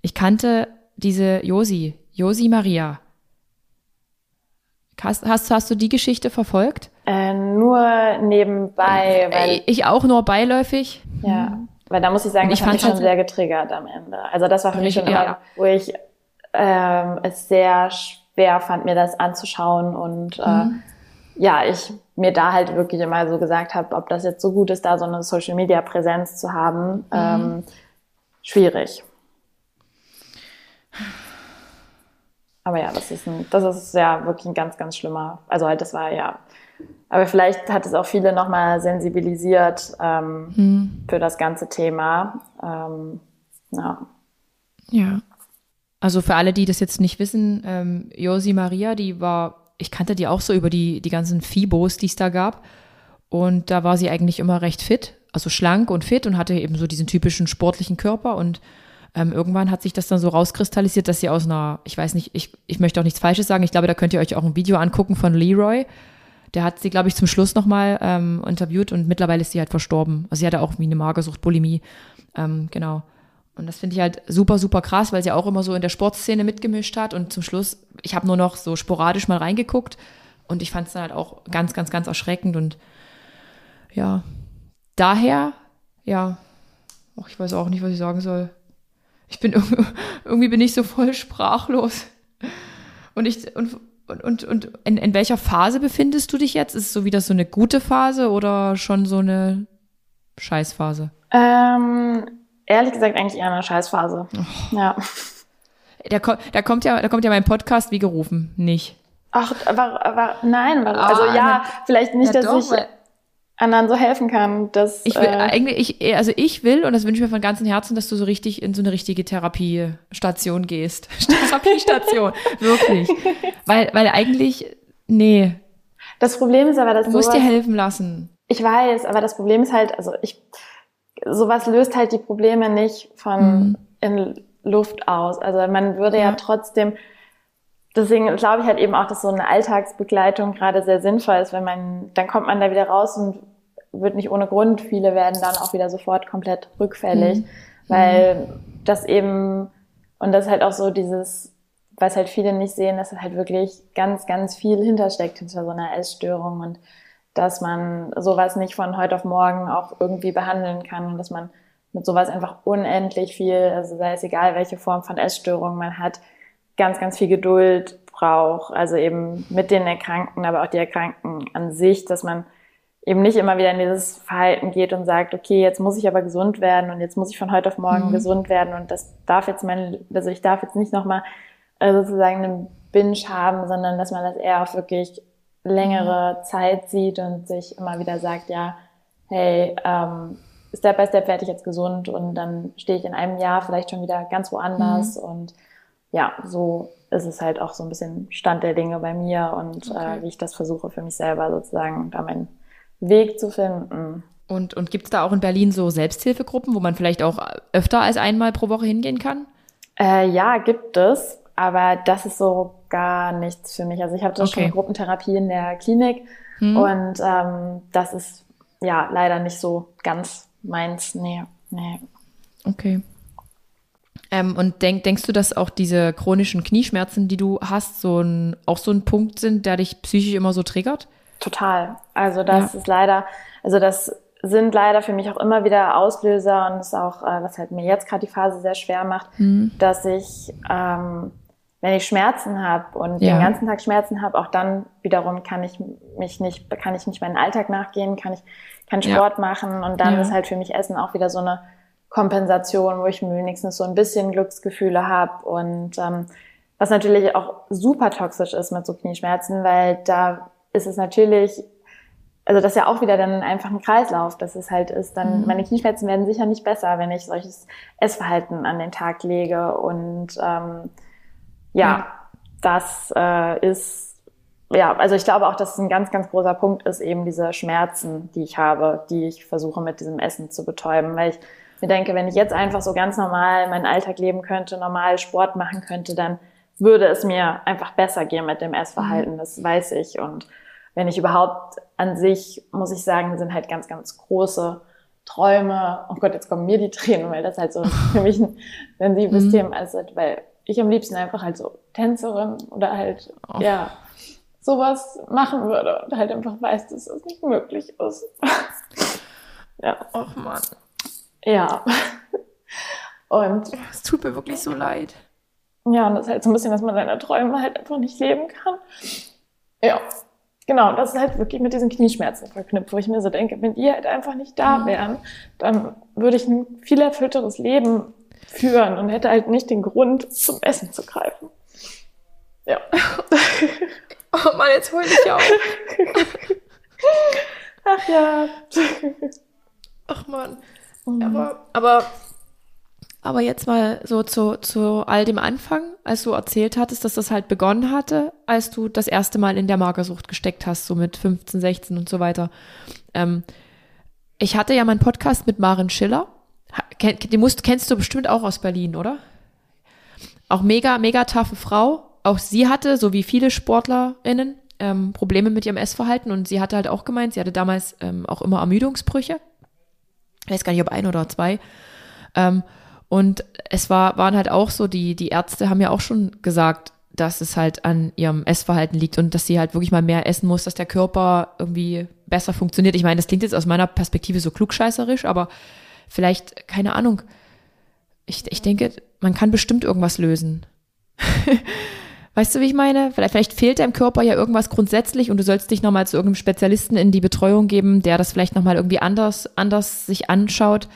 Ich kannte diese Josi, Josi Maria. Hast, hast, hast du die Geschichte verfolgt? Äh, nur nebenbei. Weil, ich auch nur beiläufig. Ja. Weil da muss ich sagen, ich fand mich schon halt sehr getriggert am Ende. Also das war für mich schon ja. wo ich ähm, es sehr schwer fand, mir das anzuschauen und äh, mhm. äh, ja, ich mir da halt wirklich immer so gesagt habe, ob das jetzt so gut ist, da so eine Social Media Präsenz zu haben, mhm. ähm, schwierig. Aber ja, das ist ein, das ist ja wirklich ein ganz, ganz schlimmer. Also halt, das war ja aber vielleicht hat es auch viele nochmal sensibilisiert ähm, hm. für das ganze Thema. Ähm, ja. Ja. Also für alle, die das jetzt nicht wissen, ähm, Josi Maria, die war, ich kannte die auch so über die, die ganzen Fibos, die es da gab. Und da war sie eigentlich immer recht fit, also schlank und fit und hatte eben so diesen typischen sportlichen Körper. Und ähm, irgendwann hat sich das dann so rauskristallisiert, dass sie aus einer, ich weiß nicht, ich, ich möchte auch nichts Falsches sagen, ich glaube, da könnt ihr euch auch ein Video angucken von Leroy der hat sie, glaube ich, zum Schluss nochmal ähm, interviewt und mittlerweile ist sie halt verstorben. Also sie hatte auch wie eine Magersucht, Bulimie. Ähm, genau. Und das finde ich halt super, super krass, weil sie auch immer so in der Sportszene mitgemischt hat. Und zum Schluss, ich habe nur noch so sporadisch mal reingeguckt und ich fand es dann halt auch ganz, ganz, ganz erschreckend. Und ja, daher, ja, ach, ich weiß auch nicht, was ich sagen soll. Ich bin irgendwie bin ich so voll sprachlos. Und ich, und und, und, und in, in welcher Phase befindest du dich jetzt? Ist es so wieder so eine gute Phase oder schon so eine Scheißphase? Ähm, ehrlich gesagt eigentlich eher eine Scheißphase. Oh. Ja. Da, da, kommt ja, da kommt ja mein Podcast wie gerufen, nicht. Ach, aber, aber nein, war, also ah, ja, vielleicht nicht, dass doch, ich anderen so helfen kann. Dass, ich will äh, eigentlich, ich, also ich will, und das wünsche ich mir von ganzem Herzen, dass du so richtig in so eine richtige Therapiestation gehst. Therapiestation, wirklich. Weil, weil eigentlich, nee. Das Problem ist aber, dass du musst dir helfen lassen. Ich weiß, aber das Problem ist halt, also ich, sowas löst halt die Probleme nicht von mhm. in Luft aus. Also man würde ja, ja trotzdem, deswegen glaube ich halt eben auch, dass so eine Alltagsbegleitung gerade sehr sinnvoll ist, wenn man, dann kommt man da wieder raus und wird nicht ohne Grund, viele werden dann auch wieder sofort komplett rückfällig, mhm. weil das eben, und das ist halt auch so dieses, was halt viele nicht sehen, dass halt wirklich ganz, ganz viel hintersteckt hinter so einer Essstörung und dass man sowas nicht von heute auf morgen auch irgendwie behandeln kann und dass man mit sowas einfach unendlich viel, also sei es egal, welche Form von Essstörung man hat, ganz, ganz viel Geduld braucht, also eben mit den Erkrankten, aber auch die Erkrankten an sich, dass man eben nicht immer wieder in dieses Verhalten geht und sagt, okay, jetzt muss ich aber gesund werden und jetzt muss ich von heute auf morgen mhm. gesund werden und das darf jetzt mein, also ich darf jetzt nicht nochmal äh, sozusagen einen Binge haben, sondern dass man das eher auf wirklich längere mhm. Zeit sieht und sich immer wieder sagt, ja, hey, ähm, Step by Step werde ich jetzt gesund und dann stehe ich in einem Jahr vielleicht schon wieder ganz woanders mhm. und ja, so ist es halt auch so ein bisschen Stand der Dinge bei mir und äh, okay. äh, wie ich das versuche für mich selber sozusagen da meinen Weg zu finden. Und, und gibt es da auch in Berlin so Selbsthilfegruppen, wo man vielleicht auch öfter als einmal pro Woche hingehen kann? Äh, ja, gibt es, aber das ist so gar nichts für mich. Also ich habe okay. schon Gruppentherapie in der Klinik hm. und ähm, das ist ja leider nicht so ganz meins. Nee, nee. Okay. Ähm, und denk, denkst du, dass auch diese chronischen Knieschmerzen, die du hast, so ein, auch so ein Punkt sind, der dich psychisch immer so triggert? Total. Also das ja. ist leider, also das sind leider für mich auch immer wieder Auslöser und ist auch, äh, was halt mir jetzt gerade die Phase sehr schwer macht, mhm. dass ich, ähm, wenn ich Schmerzen habe und ja. den ganzen Tag Schmerzen habe, auch dann wiederum kann ich mich nicht, kann ich nicht meinen Alltag nachgehen, kann ich keinen Sport ja. machen und dann ist halt für mich Essen auch wieder so eine Kompensation, wo ich wenigstens so ein bisschen Glücksgefühle habe und ähm, was natürlich auch super toxisch ist mit so Knieschmerzen, weil da ist es natürlich, also das ist ja auch wieder dann einfach ein Kreislauf, dass es halt ist, dann mhm. meine Knieschmerzen werden sicher nicht besser, wenn ich solches Essverhalten an den Tag lege und ähm, ja, ja. das äh, ist ja, also ich glaube auch, dass es ein ganz, ganz großer Punkt ist, eben diese Schmerzen, die ich habe, die ich versuche mit diesem Essen zu betäuben, weil ich mir denke, wenn ich jetzt einfach so ganz normal meinen Alltag leben könnte, normal Sport machen könnte, dann würde es mir einfach besser gehen mit dem Essverhalten, mhm. das weiß ich. Und wenn ich überhaupt an sich, muss ich sagen, sind halt ganz, ganz große Träume. Oh Gott, jetzt kommen mir die Tränen, weil das halt so für mich ein sensibles mhm. Thema ist, weil ich am liebsten einfach halt so Tänzerin oder halt, oh. ja, sowas machen würde und halt einfach weiß, dass das nicht möglich ist. ja. Och Mann. Ja. Und. Es tut mir wirklich so leid. Ja, und das ist halt so ein bisschen, dass man seine Träume halt einfach nicht leben kann. Ja. Genau, das ist halt wirklich mit diesen Knieschmerzen verknüpft, wo ich mir so denke, wenn die halt einfach nicht da mhm. wären, dann würde ich ein viel erfüllteres Leben führen und hätte halt nicht den Grund, zum Essen zu greifen. Ja. Oh Mann, jetzt hol ich auch. Ach ja. Ach Mann. Mhm. Aber, aber, aber jetzt mal so zu, zu all dem Anfang, als du erzählt hattest, dass das halt begonnen hatte, als du das erste Mal in der Magersucht gesteckt hast, so mit 15, 16 und so weiter. Ähm, ich hatte ja meinen Podcast mit Maren Schiller. Die musst, kennst du bestimmt auch aus Berlin, oder? Auch mega, mega taffe Frau. Auch sie hatte, so wie viele SportlerInnen, ähm, Probleme mit ihrem Essverhalten und sie hatte halt auch gemeint, sie hatte damals ähm, auch immer Ermüdungsbrüche ich weiß gar nicht, ob ein oder zwei. Ähm, und es war, waren halt auch so, die, die Ärzte haben ja auch schon gesagt, dass es halt an ihrem Essverhalten liegt und dass sie halt wirklich mal mehr essen muss, dass der Körper irgendwie besser funktioniert. Ich meine, das klingt jetzt aus meiner Perspektive so klugscheißerisch, aber vielleicht, keine Ahnung. Ich, ich denke, man kann bestimmt irgendwas lösen. Weißt du, wie ich meine? Vielleicht, vielleicht fehlt deinem Körper ja irgendwas grundsätzlich und du sollst dich nochmal zu irgendeinem Spezialisten in die Betreuung geben, der das vielleicht nochmal irgendwie anders, anders sich anschaut.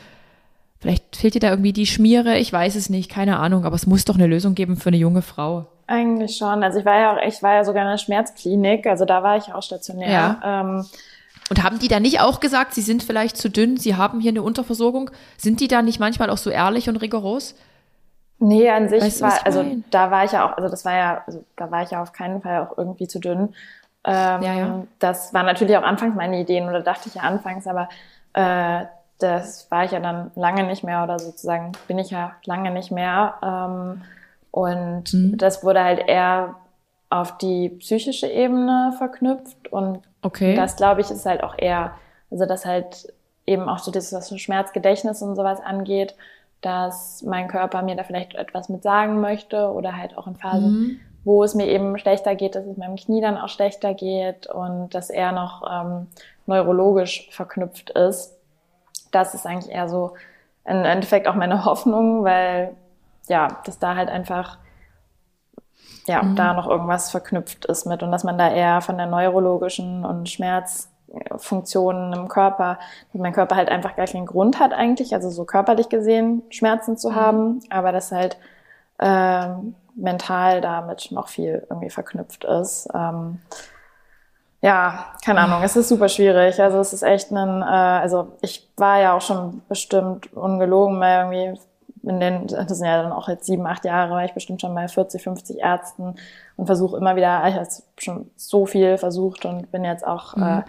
Vielleicht fehlt dir da irgendwie die Schmiere, ich weiß es nicht, keine Ahnung, aber es muss doch eine Lösung geben für eine junge Frau. Eigentlich schon. Also ich war ja auch, ich war ja sogar in einer Schmerzklinik, also da war ich auch stationär. Ja. Ähm, und haben die da nicht auch gesagt, sie sind vielleicht zu dünn, sie haben hier eine Unterversorgung? Sind die da nicht manchmal auch so ehrlich und rigoros? Nee, an sich weißt war, also da war ich ja auch, also das war ja, also da war ich ja auf keinen Fall auch irgendwie zu dünn. Ähm, ja, ja. Das war natürlich auch anfangs meine Ideen oder dachte ich ja anfangs, aber äh, das war ich ja dann lange nicht mehr oder sozusagen bin ich ja lange nicht mehr. Ähm, und mhm. das wurde halt eher auf die psychische Ebene verknüpft und okay. das glaube ich ist halt auch eher, also das halt eben auch so das, was Schmerzgedächtnis und sowas angeht, dass mein Körper mir da vielleicht etwas mit sagen möchte oder halt auch in Phasen, mhm. wo es mir eben schlechter geht, dass es meinem Knie dann auch schlechter geht und dass er noch ähm, neurologisch verknüpft ist. Das ist eigentlich eher so im Endeffekt auch meine Hoffnung, weil ja, dass da halt einfach ja, mhm. da noch irgendwas verknüpft ist mit und dass man da eher von der neurologischen und Schmerz Funktionen im Körper, dass mein Körper halt einfach gar keinen Grund hat eigentlich, also so körperlich gesehen Schmerzen zu mhm. haben, aber dass halt äh, mental damit noch viel irgendwie verknüpft ist. Ähm, ja, keine Ahnung, es ist super schwierig. Also es ist echt ein, äh, also ich war ja auch schon bestimmt ungelogen mal irgendwie in den, das sind ja dann auch jetzt sieben, acht Jahre, war ich bestimmt schon bei 40, 50 Ärzten und versuche immer wieder, ich habe schon so viel versucht und bin jetzt auch mhm. äh,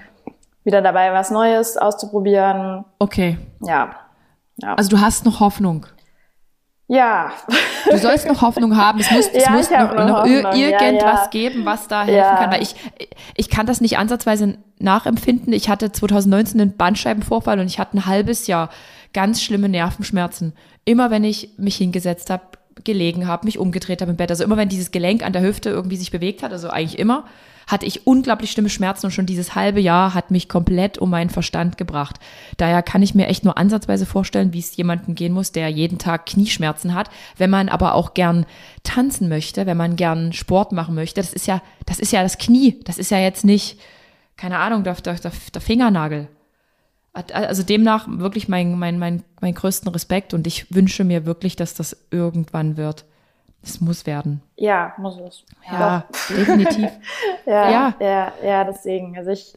wieder dabei, was Neues auszuprobieren. Okay. Ja. ja. Also du hast noch Hoffnung. Ja. Du sollst noch Hoffnung haben. Es muss, es Ja, muss noch, noch noch Hoffnung. ir- Ja, irgendwas ja. geben, was da helfen kann. Weil ich, ich kann das nicht ansatzweise nachempfinden. Ich hatte 2019 einen Bandscheibenvorfall und ich hatte ein halbes Jahr ganz schlimme Nervenschmerzen. Immer wenn ich mich hingesetzt habe, gelegen habe, mich umgedreht habe im Bett. Also immer wenn dieses Gelenk an der Hüfte irgendwie sich bewegt hat, also eigentlich immer, hatte ich unglaublich schlimme Schmerzen und schon dieses halbe Jahr hat mich komplett um meinen Verstand gebracht. Daher kann ich mir echt nur ansatzweise vorstellen, wie es jemandem gehen muss, der jeden Tag Knieschmerzen hat. Wenn man aber auch gern tanzen möchte, wenn man gern Sport machen möchte, das ist ja, das ist ja das Knie. Das ist ja jetzt nicht, keine Ahnung, der, der, der, Fingernagel. Also demnach wirklich mein, mein, mein, mein größten Respekt und ich wünsche mir wirklich, dass das irgendwann wird. Es muss werden. Ja, muss es. Ja, definitiv. Ja, Ja. ja, ja, deswegen. Also ich,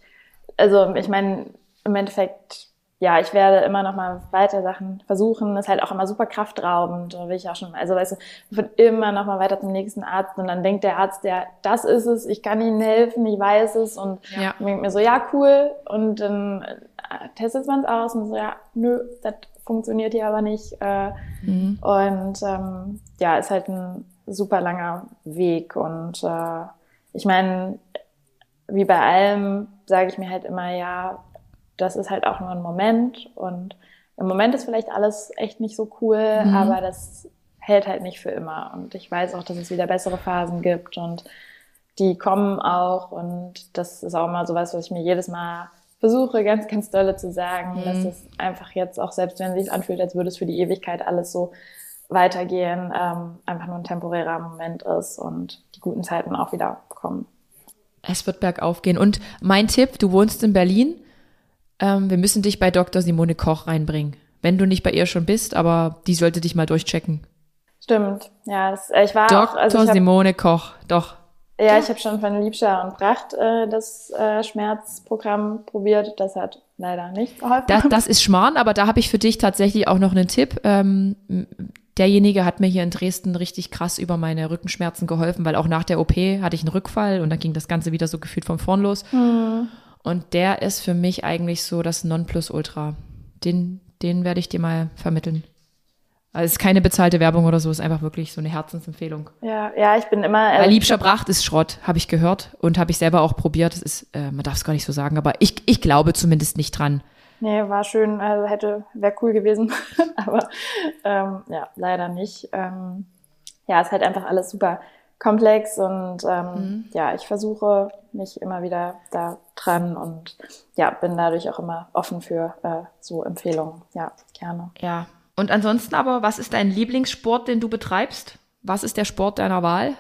also ich meine, im Endeffekt, ja, ich werde immer noch mal weiter Sachen versuchen. Ist halt auch immer super kraftraubend, da will ich auch schon, also weißt du, ich würde immer noch mal weiter zum nächsten Arzt und dann denkt der Arzt, ja, das ist es, ich kann Ihnen helfen, ich weiß es und Ja. denkt mir so, ja, cool und dann testet man es aus und so, ja, nö, das funktioniert hier aber nicht. Äh, Mhm. und ähm, ja, ist halt ein super langer Weg. Und äh, ich meine, wie bei allem sage ich mir halt immer, ja, das ist halt auch nur ein Moment. Und im Moment ist vielleicht alles echt nicht so cool, Mhm. aber das hält halt nicht für immer. Und ich weiß auch, dass es wieder bessere Phasen gibt und die kommen auch. Und das ist auch mal sowas, was ich mir jedes Mal versuche, ganz, ganz dolle zu sagen, Mhm. dass es einfach jetzt auch, selbst wenn es sich anfühlt, als würde es für die Ewigkeit alles so weitergehen, ähm, einfach nur ein temporärer Moment ist und die guten Zeiten auch wieder kommen. Es wird bergauf gehen. Und mein Tipp, du wohnst in Berlin, ähm, wir müssen dich bei Dr. Simone Koch reinbringen. Wenn du nicht bei ihr schon bist, aber die sollte dich mal durchchecken. Stimmt, ja, das, äh, ich war Dr. auch, also ich Simone Koch, doch. Ja, ich habe schon von Liebscher und Pracht äh, das äh, Schmerzprogramm probiert. Das hat leider nicht geholfen. Das, das ist Schmarrn, aber da habe ich für dich tatsächlich auch noch einen Tipp. Ähm, derjenige hat mir hier in Dresden richtig krass über meine Rückenschmerzen geholfen, weil auch nach der OP hatte ich einen Rückfall und dann ging das Ganze wieder so gefühlt von vorn los. Hm. Und der ist für mich eigentlich so das Nonplusultra. Den, den werde ich dir mal vermitteln. Also es ist keine bezahlte Werbung oder so, es ist einfach wirklich so eine Herzensempfehlung. ja, ja, ich bin immer. Also- Liebscher Pracht ist Schrott, habe ich gehört und habe ich selber auch probiert. Das ist, äh, man darf es gar nicht so sagen, aber ich, ich glaube zumindest nicht dran. Nee, war schön, also hätte, wäre cool gewesen, aber ähm, ja, leider nicht. Ähm, ja, ist halt einfach alles super komplex und ähm, ja, ich versuche mich immer wieder da dran und ja, bin dadurch auch immer offen für äh, so Empfehlungen. Ja, gerne. Ja. Und ansonsten aber, was ist dein Lieblingssport, den du betreibst? Was ist der Sport deiner Wahl?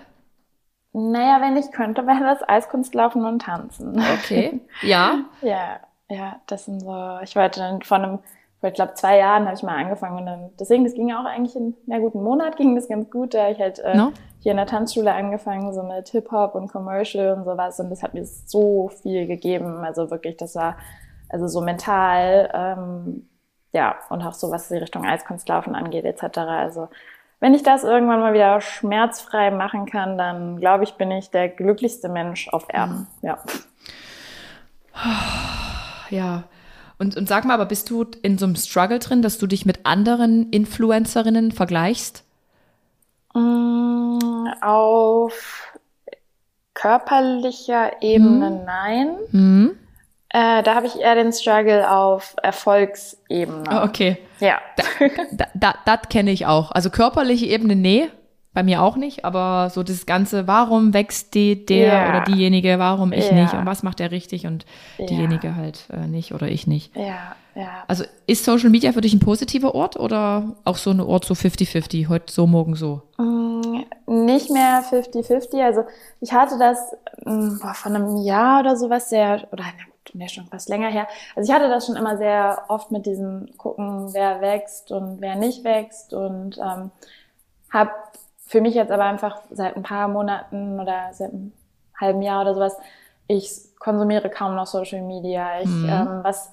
Naja, wenn ich könnte, wäre das Eiskunstlaufen und Tanzen. Okay. Ja. Ja, ja, das sind so, ich wollte dann von einem, vor, ich glaube, zwei Jahren habe ich mal angefangen und dann, deswegen, das ging auch eigentlich in einer guten Monat, ging das ganz gut, da ich halt äh, No? hier in der Tanzschule angefangen, so mit Hip-Hop und Commercial und sowas und das hat mir so viel gegeben, also wirklich, das war, also so mental, ähm, ja, und auch so, was die Richtung Eiskunstlaufen angeht, etc., also wenn ich das irgendwann mal wieder schmerzfrei machen kann, dann glaube ich, bin ich der glücklichste Mensch auf Erden. Ja. Ja. Und, und sag mal, aber bist du in so einem Struggle drin, dass du dich mit anderen Influencerinnen vergleichst? Mm, Auf körperlicher Ebene nein. Hm? Äh, da habe ich eher den Struggle auf Erfolgsebene. Oh, okay. Ja. Da, da, das kenne ich auch. Also körperliche Ebene, nee, bei mir auch nicht, aber so das Ganze, warum wächst die, der Ja. oder diejenige, warum ich Ja. nicht und was macht der richtig und Ja. diejenige halt äh, nicht oder ich nicht. Ja, ja. Also ist Social Media für dich ein positiver Ort oder auch so ein Ort so 50-50, heute so, morgen so? Mm, Nicht mehr 50-50. Also ich hatte das mm, boah, vor einem Jahr oder sowas sehr, oder nee, schon fast länger her. Also ich hatte das schon immer sehr oft mit diesem gucken, wer wächst und wer nicht wächst und ähm, habe für mich jetzt aber einfach seit ein paar Monaten oder seit einem halben Jahr oder sowas, ich konsumiere kaum noch Social Media. Ich, Mhm. ähm, was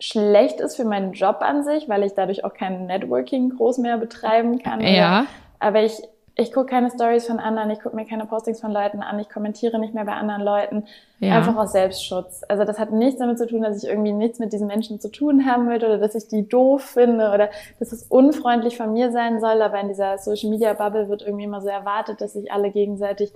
schlecht ist für meinen Job an sich, weil ich dadurch auch kein Networking groß mehr betreiben kann. oder Ja. aber ich, ich gucke keine Stories von anderen, ich gucke mir keine Postings von Leuten an, ich kommentiere nicht mehr bei anderen Leuten, ja. einfach aus Selbstschutz. Also das hat nichts damit zu tun, dass ich irgendwie nichts mit diesen Menschen zu tun haben würde oder dass ich die doof finde oder dass es unfreundlich von mir sein soll, aber in dieser Social Media Bubble wird irgendwie immer so erwartet, dass sich alle gegenseitig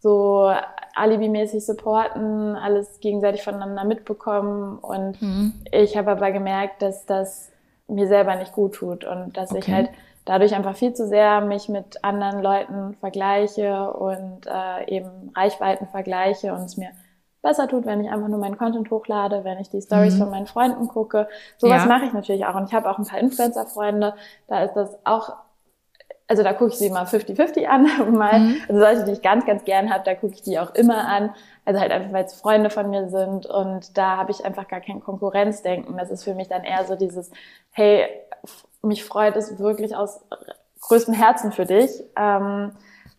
so alibimäßig supporten, alles gegenseitig voneinander mitbekommen und mhm. ich habe aber gemerkt, dass das mir selber nicht gut tut und dass okay. ich halt dadurch einfach viel zu sehr mich mit anderen Leuten vergleiche und äh, eben Reichweiten vergleiche und es mir besser tut, wenn ich einfach nur meinen Content hochlade, wenn ich die Stories mhm. von meinen Freunden gucke. Sowas ja. mache ich natürlich auch. Und ich habe auch ein paar Influencer-Freunde, da ist das auch, also da gucke ich sie mal 50-50 an. mal. Mhm. Also solche, die ich ganz, ganz gern habe, da gucke ich die auch immer an. Also halt einfach, weil es Freunde von mir sind. Und da habe ich einfach gar kein Konkurrenzdenken. Das ist für mich dann eher so dieses, hey, mich freut es wirklich aus größtem Herzen für dich. Ähm,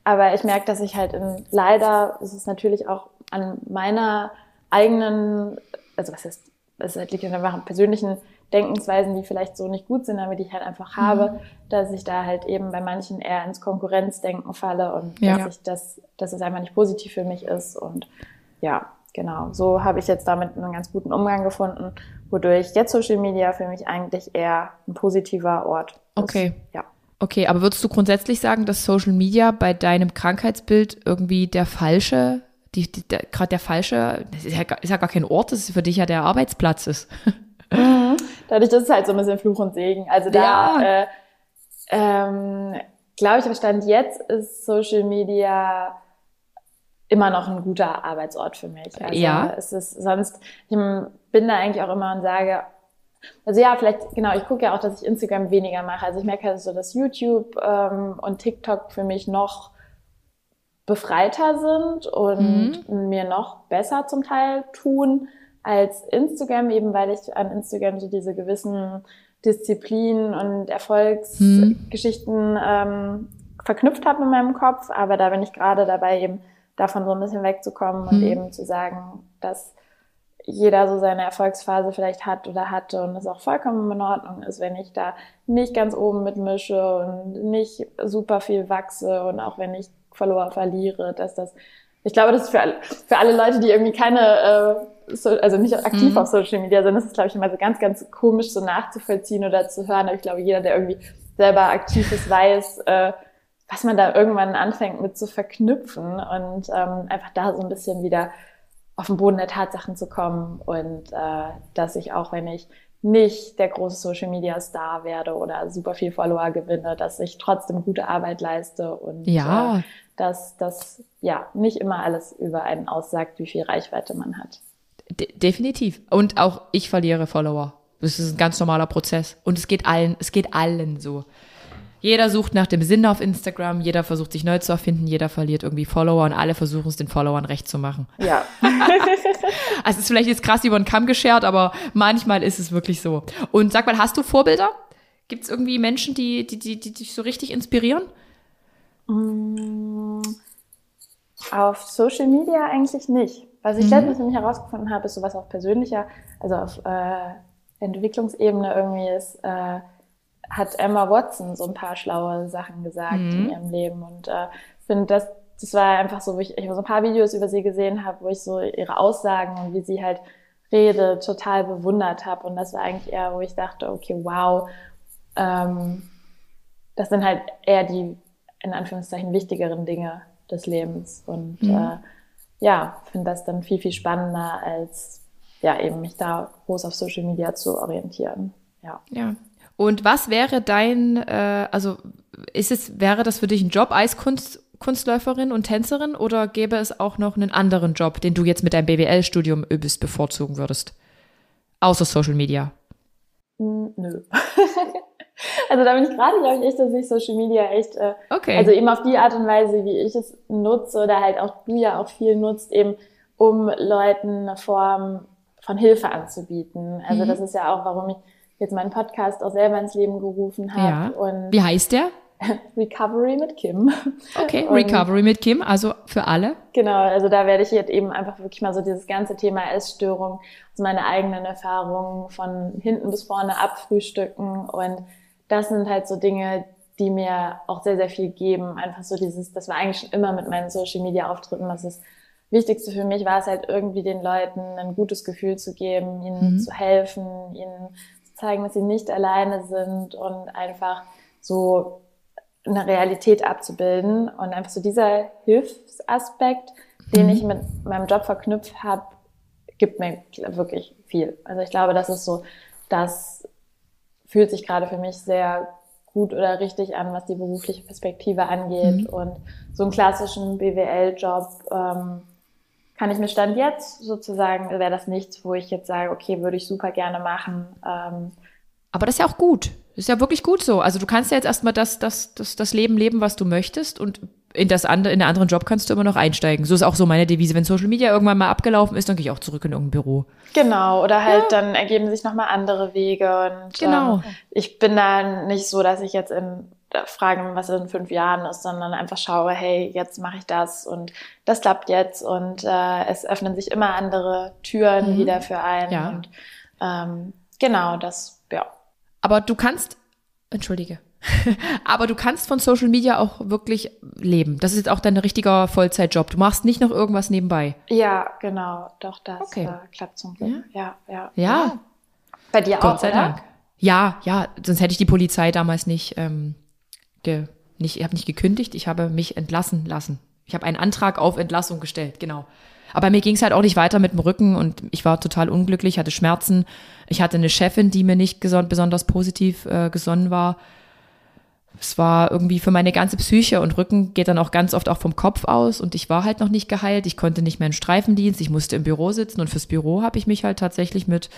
aber ich merke, dass ich halt in, leider, ist es natürlich auch an meiner eigenen, also was heißt, es liegt einfach an persönlichen Denkensweisen, die vielleicht so nicht gut sind, aber die ich halt einfach habe, mhm. dass ich da halt eben bei manchen eher ins Konkurrenzdenken falle und ja. dass ich das, dass es einfach nicht positiv für mich ist und ja, genau. So habe ich jetzt damit einen ganz guten Umgang gefunden wodurch jetzt Social Media für mich eigentlich eher ein positiver Ort ist. Okay. Ja. Okay, aber würdest du grundsätzlich sagen, dass Social Media bei deinem Krankheitsbild irgendwie der falsche, die, die der, gerade der falsche, das ist ja, ist ja gar kein Ort, das ist für dich ja der Arbeitsplatz ist. Mhm. Dadurch, dass es halt so ein bisschen Fluch und Segen. Also da, ja. äh, ähm, glaube ich, Stand jetzt ist Social Media immer noch ein guter Arbeitsort für mich. Also ja. es ist sonst, ich bin da eigentlich auch immer und sage, also ja, vielleicht, genau, ich gucke ja auch, dass ich Instagram weniger mache. Also ich merke halt so, dass YouTube ähm, und TikTok für mich noch befreiter sind und mhm. mir noch besser zum Teil tun als Instagram, eben weil ich an Instagram so diese gewissen Disziplinen und Erfolgsgeschichten mhm. ähm, verknüpft habe in meinem Kopf. Aber da bin ich gerade dabei, eben davon so ein bisschen wegzukommen und mhm. eben zu sagen, dass jeder so seine Erfolgsphase vielleicht hat oder hatte und es auch vollkommen in Ordnung ist, wenn ich da nicht ganz oben mitmische und nicht super viel wachse und auch wenn ich Follower verliere, dass das, ich glaube, das ist für alle, für alle Leute, die irgendwie keine, äh, so, also nicht aktiv mhm. auf Social Media sind, das ist, glaube ich, immer so ganz, ganz komisch so nachzuvollziehen oder zu hören. Aber ich glaube, jeder, der irgendwie selber aktiv ist, weiß, äh, was man da irgendwann anfängt mit zu verknüpfen und ähm, einfach da so ein bisschen wieder auf den Boden der Tatsachen zu kommen und äh, dass ich auch, wenn ich nicht der große Social Media Star werde oder super viel Follower gewinne, dass ich trotzdem gute Arbeit leiste und ja. äh, dass das ja nicht immer alles über einen aussagt, wie viel Reichweite man hat. De definitiv. Und auch ich verliere Follower. Das ist ein ganz normaler Prozess. Und es geht allen, es geht allen so. Jeder sucht nach dem Sinn auf Instagram, jeder versucht sich neu zu erfinden, jeder verliert irgendwie Follower und alle versuchen es den Followern recht zu machen. Ja. also es ist vielleicht jetzt krass über den Kamm geschert, aber manchmal ist es wirklich so. Und sag mal, hast du Vorbilder? Gibt es irgendwie Menschen, die, die, die, die dich so richtig inspirieren? Mm, auf Social Media eigentlich nicht. Was ich mhm. letztens nämlich herausgefunden habe, ist sowas auf persönlicher, also auf äh, Entwicklungsebene irgendwie ist, äh, hat Emma Watson so ein paar schlaue Sachen gesagt mhm. in ihrem Leben und äh, finde das das war einfach so, wo ich, ich so ein paar Videos über sie gesehen habe, wo ich so ihre Aussagen und wie sie halt redet total bewundert habe und das war eigentlich eher, wo ich dachte, okay, wow, ähm, das sind halt eher die in Anführungszeichen wichtigeren Dinge des Lebens und mhm. äh, ja, finde das dann viel viel spannender als ja eben mich da groß auf Social Media zu orientieren. Ja. Ja, und was wäre dein, äh, also ist es, wäre das für dich ein Job, Eiskunstläuferin und Tänzerin oder gäbe es auch noch einen anderen Job, den du jetzt mit deinem BWL-Studium übelst bevorzugen würdest? Außer Social Media. Hm, nö. also da bin ich gerade, glaube ich, echt, dass ich Social Media echt, äh, okay. also eben auf die Art und Weise, wie ich es nutze oder halt auch du ja auch viel nutzt, eben um Leuten eine Form von Hilfe anzubieten. Also mhm. das ist ja auch, warum ich jetzt meinen Podcast auch selber ins Leben gerufen habe. Ja. Und Wie heißt der? Recovery mit Kim. Okay, und Recovery mit Kim, also für alle. Genau, also da werde ich jetzt eben einfach wirklich mal so dieses ganze Thema Essstörung aus meiner eigenen Erfahrungen von hinten bis vorne abfrühstücken und das sind halt so Dinge, die mir auch sehr, sehr viel geben. Einfach so dieses, das war eigentlich schon immer mit meinen Social Media Auftritten, was das Wichtigste für mich war es halt irgendwie den Leuten ein gutes Gefühl zu geben, ihnen mhm. zu helfen, ihnen zeigen, dass sie nicht alleine sind und einfach so eine Realität abzubilden. Und einfach so dieser Hilfsaspekt, den mhm. ich mit meinem Job verknüpft habe, gibt mir wirklich viel. Also ich glaube, das ist so, das fühlt sich gerade für mich sehr gut oder richtig an, was die berufliche Perspektive angeht. Mhm. Und so einen klassischen BWL-Job ähm, kann ich mir Stand jetzt sozusagen, wäre das nichts, wo ich jetzt sage, okay, würde ich super gerne machen. Ähm, Aber das ist ja auch gut. Das ist ja wirklich gut so. Also du kannst ja jetzt erstmal das, das, das, das Leben leben, was du möchtest und in das andere, in den anderen Job kannst du immer noch einsteigen. So ist auch so meine Devise. Wenn Social Media irgendwann mal abgelaufen ist, dann gehe ich auch zurück in irgendein Büro. Genau, oder halt ja. dann ergeben sich nochmal andere Wege und genau. Ähm, ich bin da nicht so, dass ich jetzt in fragen, was in fünf Jahren ist, sondern einfach schaue, hey, jetzt mache ich das und das klappt jetzt und äh, es öffnen sich immer andere Türen mhm. wieder für einen. Ja. Und ähm, genau, das, ja. Aber du kannst, entschuldige, aber du kannst von Social Media auch wirklich leben. Das ist jetzt auch dein richtiger Vollzeitjob. Du machst nicht noch irgendwas nebenbei. Ja, genau, doch das okay. äh, klappt zum Glück. Ja, ja. Ja. ja. Bei dir Gott auch, sei oder? Dank. Ja, ja, sonst hätte ich die Polizei damals nicht ähm, ge, nicht, ich habe nicht gekündigt, ich habe mich entlassen lassen. Ich habe einen Antrag auf Entlassung gestellt, genau. Aber mir ging es halt auch nicht weiter mit dem Rücken und ich war total unglücklich, hatte Schmerzen. Ich hatte eine Chefin, die mir nicht besonders positiv äh, gesonnen war. Es war irgendwie für meine ganze Psyche und Rücken geht dann auch ganz oft auch vom Kopf aus und ich war halt noch nicht geheilt. Ich konnte nicht mehr in Streifendienst, ich musste im Büro sitzen und fürs Büro habe ich mich halt tatsächlich mit,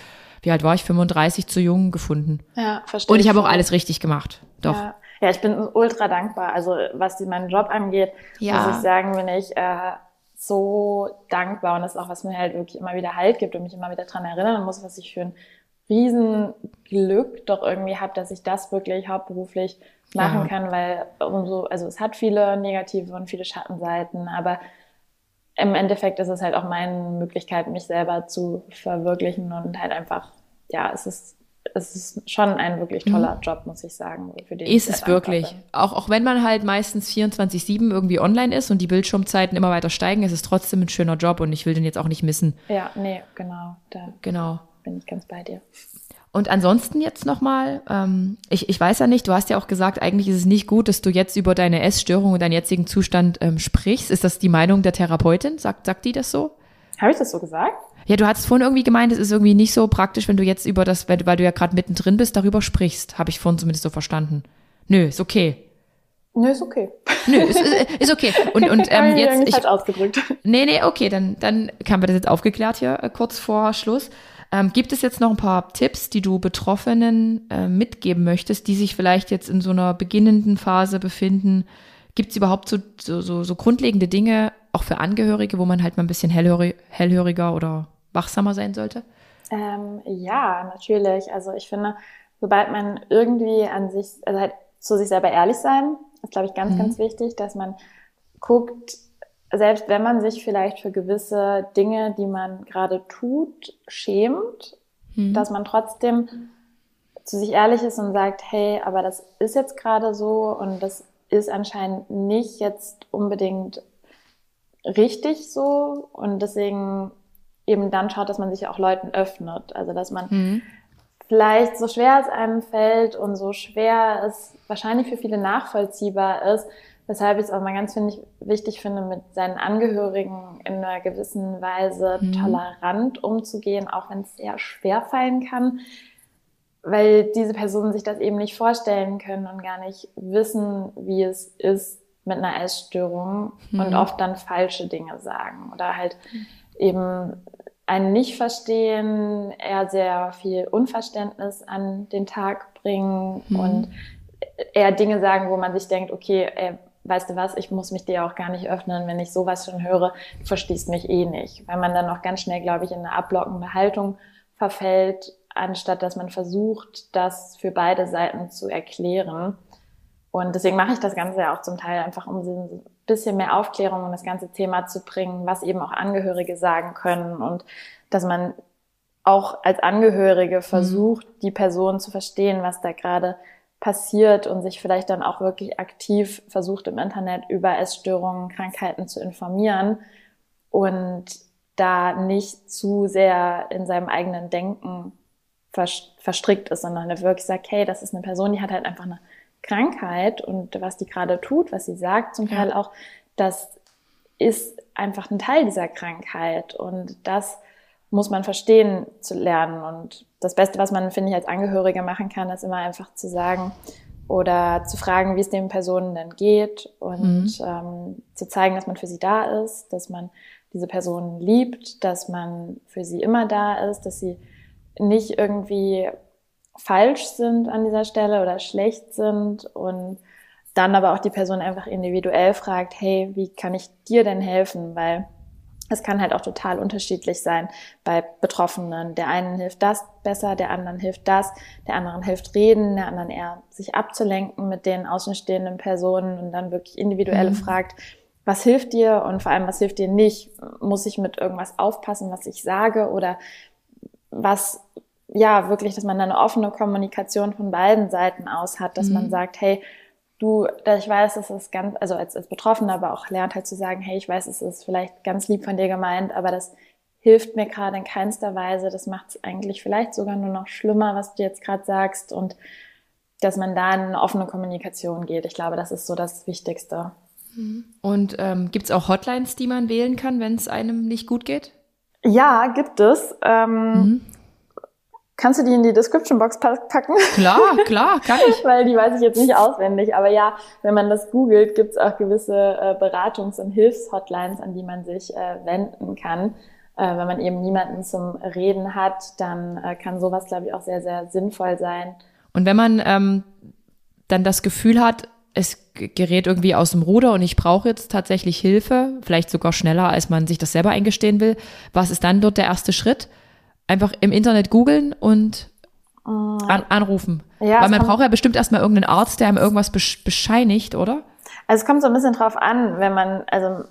wie alt war ich, 35 zu jung gefunden. Ja, verstehe. Und ich habe auch alles richtig gemacht. Doch. Ja. Ja, ich bin ultra dankbar. Also was meinen Job angeht, ja. muss ich sagen, bin ich äh, so dankbar und das ist auch, was mir halt wirklich immer wieder Halt gibt und mich immer wieder dran erinnern muss, was ich für ein Riesenglück doch irgendwie habe, dass ich das wirklich hauptberuflich machen ja. kann, weil umso, also es hat viele negative und viele Schattenseiten, aber im Endeffekt ist es halt auch meine Möglichkeit, mich selber zu verwirklichen und halt einfach, ja, es ist es ist schon ein wirklich mhm. toller. Job, muss ich sagen. Für den ist es wirklich. Auch, auch wenn man halt meistens 24-7 irgendwie online ist und die Bildschirmzeiten immer weiter steigen, ist es trotzdem ein schöner Job und ich will den jetzt auch nicht missen. Ja, nee, genau. Da genau. Bin ich ganz bei dir. Und ansonsten jetzt nochmal, ähm, ich, ich weiß ja nicht, du hast ja auch gesagt, eigentlich ist es nicht gut, dass du jetzt über deine Essstörung und deinen jetzigen Zustand ähm, sprichst. Ist das die Meinung der Therapeutin? Sagt, sagt die das so? Habe ich das so gesagt? Ja, du hattest vorhin irgendwie gemeint, es ist irgendwie nicht so praktisch, wenn du jetzt über das, weil, weil du ja gerade mittendrin bist, darüber sprichst. Habe ich vorhin zumindest so verstanden. Nö, ist okay. Nö, ist okay. Nö, ist, ist okay. Und, und ähm, jetzt. Ich, falsch ausgedrückt. Nee, nee, okay, dann, dann haben wir das jetzt aufgeklärt hier äh, kurz vor Schluss. Ähm, gibt es jetzt noch ein paar Tipps, die du Betroffenen äh, mitgeben möchtest, die sich vielleicht jetzt in so einer beginnenden Phase befinden? Gibt es überhaupt so, so, so, grundlegende Dinge, auch für Angehörige, wo man halt mal ein bisschen hellhörig, hellhöriger oder wachsamer sein sollte? Ähm, ja, natürlich. Also ich finde, sobald man irgendwie an sich, also halt zu sich selber ehrlich sein, ist, glaube ich, ganz, mhm. ganz wichtig, dass man guckt, selbst wenn man sich vielleicht für gewisse Dinge, die man gerade tut, schämt, mhm. dass man trotzdem zu sich ehrlich ist und sagt, hey, aber das ist jetzt gerade so und das ist anscheinend nicht jetzt unbedingt richtig so und deswegen eben dann schaut, dass man sich auch Leuten öffnet. Also dass man mhm. vielleicht so schwer es einem fällt und so schwer es wahrscheinlich für viele nachvollziehbar ist, weshalb ich es auch mal ganz finde ich, wichtig finde, mit seinen Angehörigen in einer gewissen Weise mhm. tolerant umzugehen, auch wenn es sehr schwer fallen kann, weil diese Personen sich das eben nicht vorstellen können und gar nicht wissen, wie es ist mit einer Essstörung mhm. und oft dann falsche Dinge sagen oder halt eben ein Nicht-Verstehen, eher sehr viel Unverständnis an den Tag bringen mhm. und eher Dinge sagen, wo man sich denkt, okay, ey, weißt du was, ich muss mich dir auch gar nicht öffnen, wenn ich sowas schon höre, du verstehst mich eh nicht. Weil man dann auch ganz schnell, glaube ich, in eine ablockende Haltung verfällt, anstatt dass man versucht, das für beide Seiten zu erklären. Und deswegen mache ich das Ganze ja auch zum Teil einfach, um ein bisschen mehr Aufklärung in das ganze Thema zu bringen, was eben auch Angehörige sagen können und dass man auch als Angehörige versucht, mhm. die Person zu verstehen, was da gerade passiert und sich vielleicht dann auch wirklich aktiv versucht im Internet über Essstörungen, Krankheiten zu informieren und da nicht zu sehr in seinem eigenen Denken verstrickt ist, sondern er wirklich sagt, hey, das ist eine Person, die hat halt einfach eine Krankheit und was die gerade tut, was sie sagt, zum Teil auch, das ist einfach ein Teil dieser Krankheit und das muss man verstehen zu lernen. Und das Beste, was man, finde ich, als Angehörige machen kann, ist immer einfach zu sagen oder zu fragen, wie es den Personen denn geht und mhm. ähm, zu zeigen, dass man für sie da ist, dass man diese Personen liebt, dass man für sie immer da ist, dass sie nicht irgendwie falsch sind an dieser Stelle oder schlecht sind und dann aber auch die Person einfach individuell fragt, hey, wie kann ich dir denn helfen? Weil es kann halt auch total unterschiedlich sein bei Betroffenen. Der einen hilft das besser, der anderen hilft das, der anderen hilft reden, der anderen eher sich abzulenken mit den außenstehenden Personen und dann wirklich individuell mhm. fragt, was hilft dir und vor allem, was hilft dir nicht? Muss ich mit irgendwas aufpassen, was ich sage oder was, ja, wirklich, dass man eine offene Kommunikation von beiden Seiten aus hat, dass mhm. man sagt, hey, du, ich weiß, es ist ganz, also als, als Betroffener, aber auch lernt halt zu sagen, hey, ich weiß, es ist vielleicht ganz lieb von dir gemeint, aber das hilft mir gerade in keinster Weise. Das macht es eigentlich vielleicht sogar nur noch schlimmer, was du jetzt gerade sagst und dass man da in eine offene Kommunikation geht. Ich glaube, das ist so das Wichtigste. Und ähm, gibt es auch Hotlines, die man wählen kann, wenn es einem nicht gut geht? Ja, gibt es. Ähm, mhm. Kannst du die in die Description Box packen? Klar, klar, kann ich. Weil die weiß ich jetzt nicht auswendig. Aber ja, wenn man das googelt, gibt es auch gewisse äh, Beratungs- und Hilfshotlines, an die man sich äh, wenden kann. Äh, wenn man eben niemanden zum Reden hat, dann äh, kann sowas, glaube ich, auch sehr, sehr sinnvoll sein. Und wenn man ähm, dann das Gefühl hat, es gerät irgendwie aus dem Ruder und ich brauche jetzt tatsächlich Hilfe, vielleicht sogar schneller, als man sich das selber eingestehen will, was ist dann dort der erste Schritt? Einfach im Internet googeln und mm. an, anrufen. Ja, Weil man braucht ja bestimmt erstmal irgendeinen Arzt, der einem irgendwas bescheinigt, oder? Also es kommt so ein bisschen drauf an, wenn man, also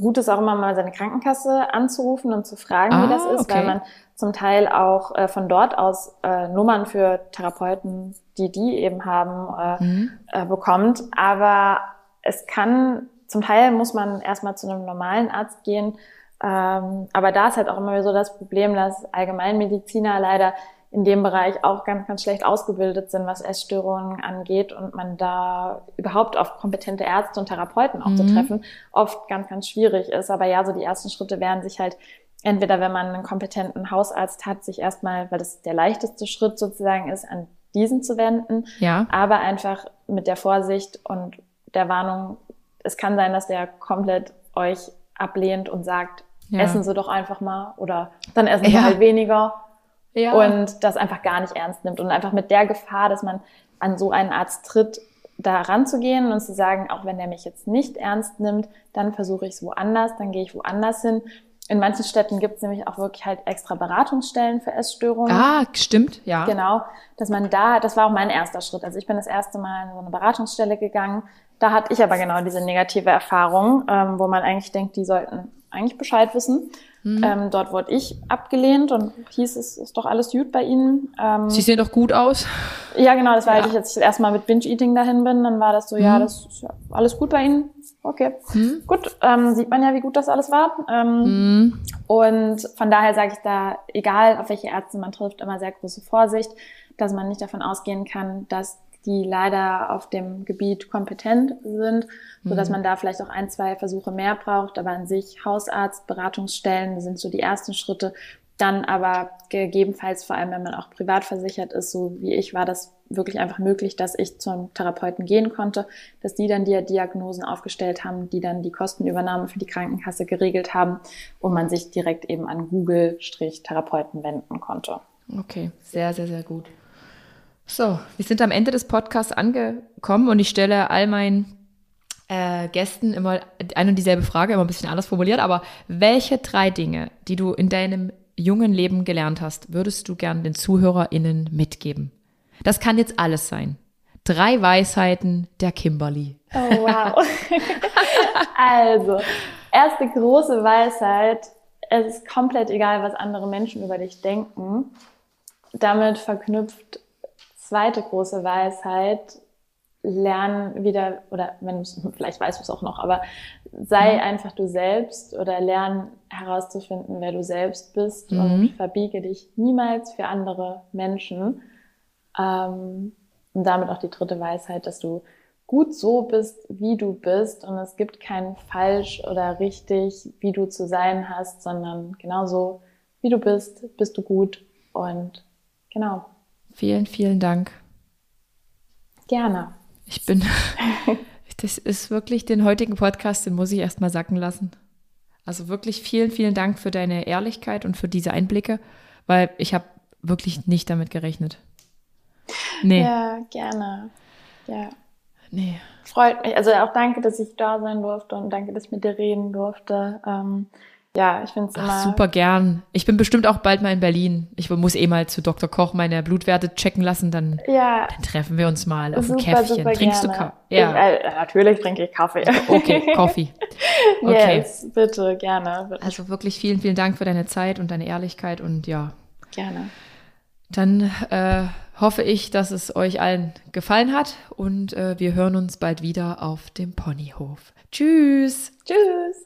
gut ist auch immer mal seine Krankenkasse anzurufen und zu fragen, ah, wie das ist, okay. weil man zum Teil auch äh, von dort aus äh, Nummern für Therapeuten, die die eben haben, äh, mhm. äh, bekommt. Aber es kann, zum Teil muss man erstmal zu einem normalen Arzt gehen, ähm, aber da ist halt auch immer so das Problem, dass Allgemeinmediziner leider in dem Bereich auch ganz, ganz schlecht ausgebildet sind, was Essstörungen angeht und man da überhaupt auf kompetente Ärzte und Therapeuten auch mhm. zu treffen, oft ganz, ganz schwierig ist. Aber ja, so die ersten Schritte wären sich halt entweder, wenn man einen kompetenten Hausarzt hat, sich erstmal, weil das der leichteste Schritt sozusagen ist, an diesen zu wenden, ja. aber einfach mit der Vorsicht und der Warnung, es kann sein, dass der komplett euch ablehnt und sagt, ja. essen Sie doch einfach mal oder dann essen Sie ja. halt weniger ja. und das einfach gar nicht ernst nimmt und einfach mit der Gefahr, dass man an so einen Arzt tritt, da ranzugehen und zu sagen, auch wenn der mich jetzt nicht ernst nimmt, dann versuche ich es woanders, dann gehe ich woanders hin. In manchen Städten gibt es nämlich auch wirklich halt extra Beratungsstellen für Essstörungen. Ah, stimmt, ja. Genau, dass man da, das war auch mein erster Schritt. Also ich bin das erste Mal in so eine Beratungsstelle gegangen. Da hatte ich aber genau diese negative Erfahrung, ähm, wo man eigentlich denkt, die sollten eigentlich Bescheid wissen. Mhm. Ähm, dort wurde ich abgelehnt und hieß, es ist doch alles gut bei Ihnen. Ähm, Sie sehen doch gut aus. Ja, genau, das war, ja. als ich jetzt erstmal mit Binge-Eating dahin bin, dann war das so, mhm. ja, das ist ja alles gut bei Ihnen. Okay, mhm. gut, ähm, sieht man ja, wie gut das alles war. Ähm, mhm. Und von daher sage ich da, egal auf welche Ärzte man trifft, immer sehr große Vorsicht, dass man nicht davon ausgehen kann, dass die leider auf dem Gebiet kompetent sind, so dass mhm. man da vielleicht auch ein, zwei Versuche mehr braucht. Aber an sich Hausarzt, Beratungsstellen sind so die ersten Schritte. Dann aber gegebenenfalls, vor allem wenn man auch privat versichert ist, so wie ich, war das wirklich einfach möglich, dass ich zum Therapeuten gehen konnte, dass die dann die Diagnosen aufgestellt haben, die dann die Kostenübernahme für die Krankenkasse geregelt haben und man sich direkt eben an Google-Therapeuten wenden konnte. Okay, sehr, sehr, sehr gut. So, wir sind am Ende des Podcasts angekommen und ich stelle all meinen äh, Gästen immer eine und dieselbe Frage, immer ein bisschen anders formuliert, aber welche drei Dinge, die du in deinem jungen Leben gelernt hast, würdest du gern den ZuhörerInnen mitgeben? Das kann jetzt alles sein. Drei Weisheiten der Kimberly. Oh, wow. also, erste große Weisheit, es ist komplett egal, was andere Menschen über dich denken. Damit verknüpft zweite große Weisheit, lern wieder, oder wenn du vielleicht weißt du es auch noch, aber sei mhm. einfach du selbst oder lern herauszufinden, wer du selbst bist mhm. und verbiege dich niemals für andere Menschen. Ähm, und damit auch die dritte Weisheit, dass du gut so bist, wie du bist und es gibt kein falsch oder richtig, wie du zu sein hast, sondern genauso wie du bist, bist du gut und genau. Vielen, vielen Dank. Gerne. Ich bin, das ist wirklich den heutigen Podcast, den muss ich erstmal sacken lassen. Also wirklich vielen, vielen Dank für deine Ehrlichkeit und für diese Einblicke, weil ich habe wirklich nicht damit gerechnet. Nee. Ja, gerne. Ja. Nee. Freut mich. Also auch danke, dass ich da sein durfte und danke, dass ich mit dir reden durfte. Ähm, ja, ich finde es immer. Super gern. Ich bin bestimmt auch bald mal in Berlin. Ich muss eh mal zu Dr. Koch meine Blutwerte checken lassen, dann, ja, dann treffen wir uns mal auf super, ein Käffchen. Trinkst gerne. du Kaffee? Ja. Ich, äh, natürlich trinke ich Kaffee. Okay, Coffee. Okay. Yes, bitte, gerne. Bitte. Also wirklich vielen, vielen Dank für deine Zeit und deine Ehrlichkeit und ja. Gerne. Dann äh, hoffe ich, dass es euch allen gefallen hat und äh, wir hören uns bald wieder auf dem Ponyhof. Tschüss. Tschüss.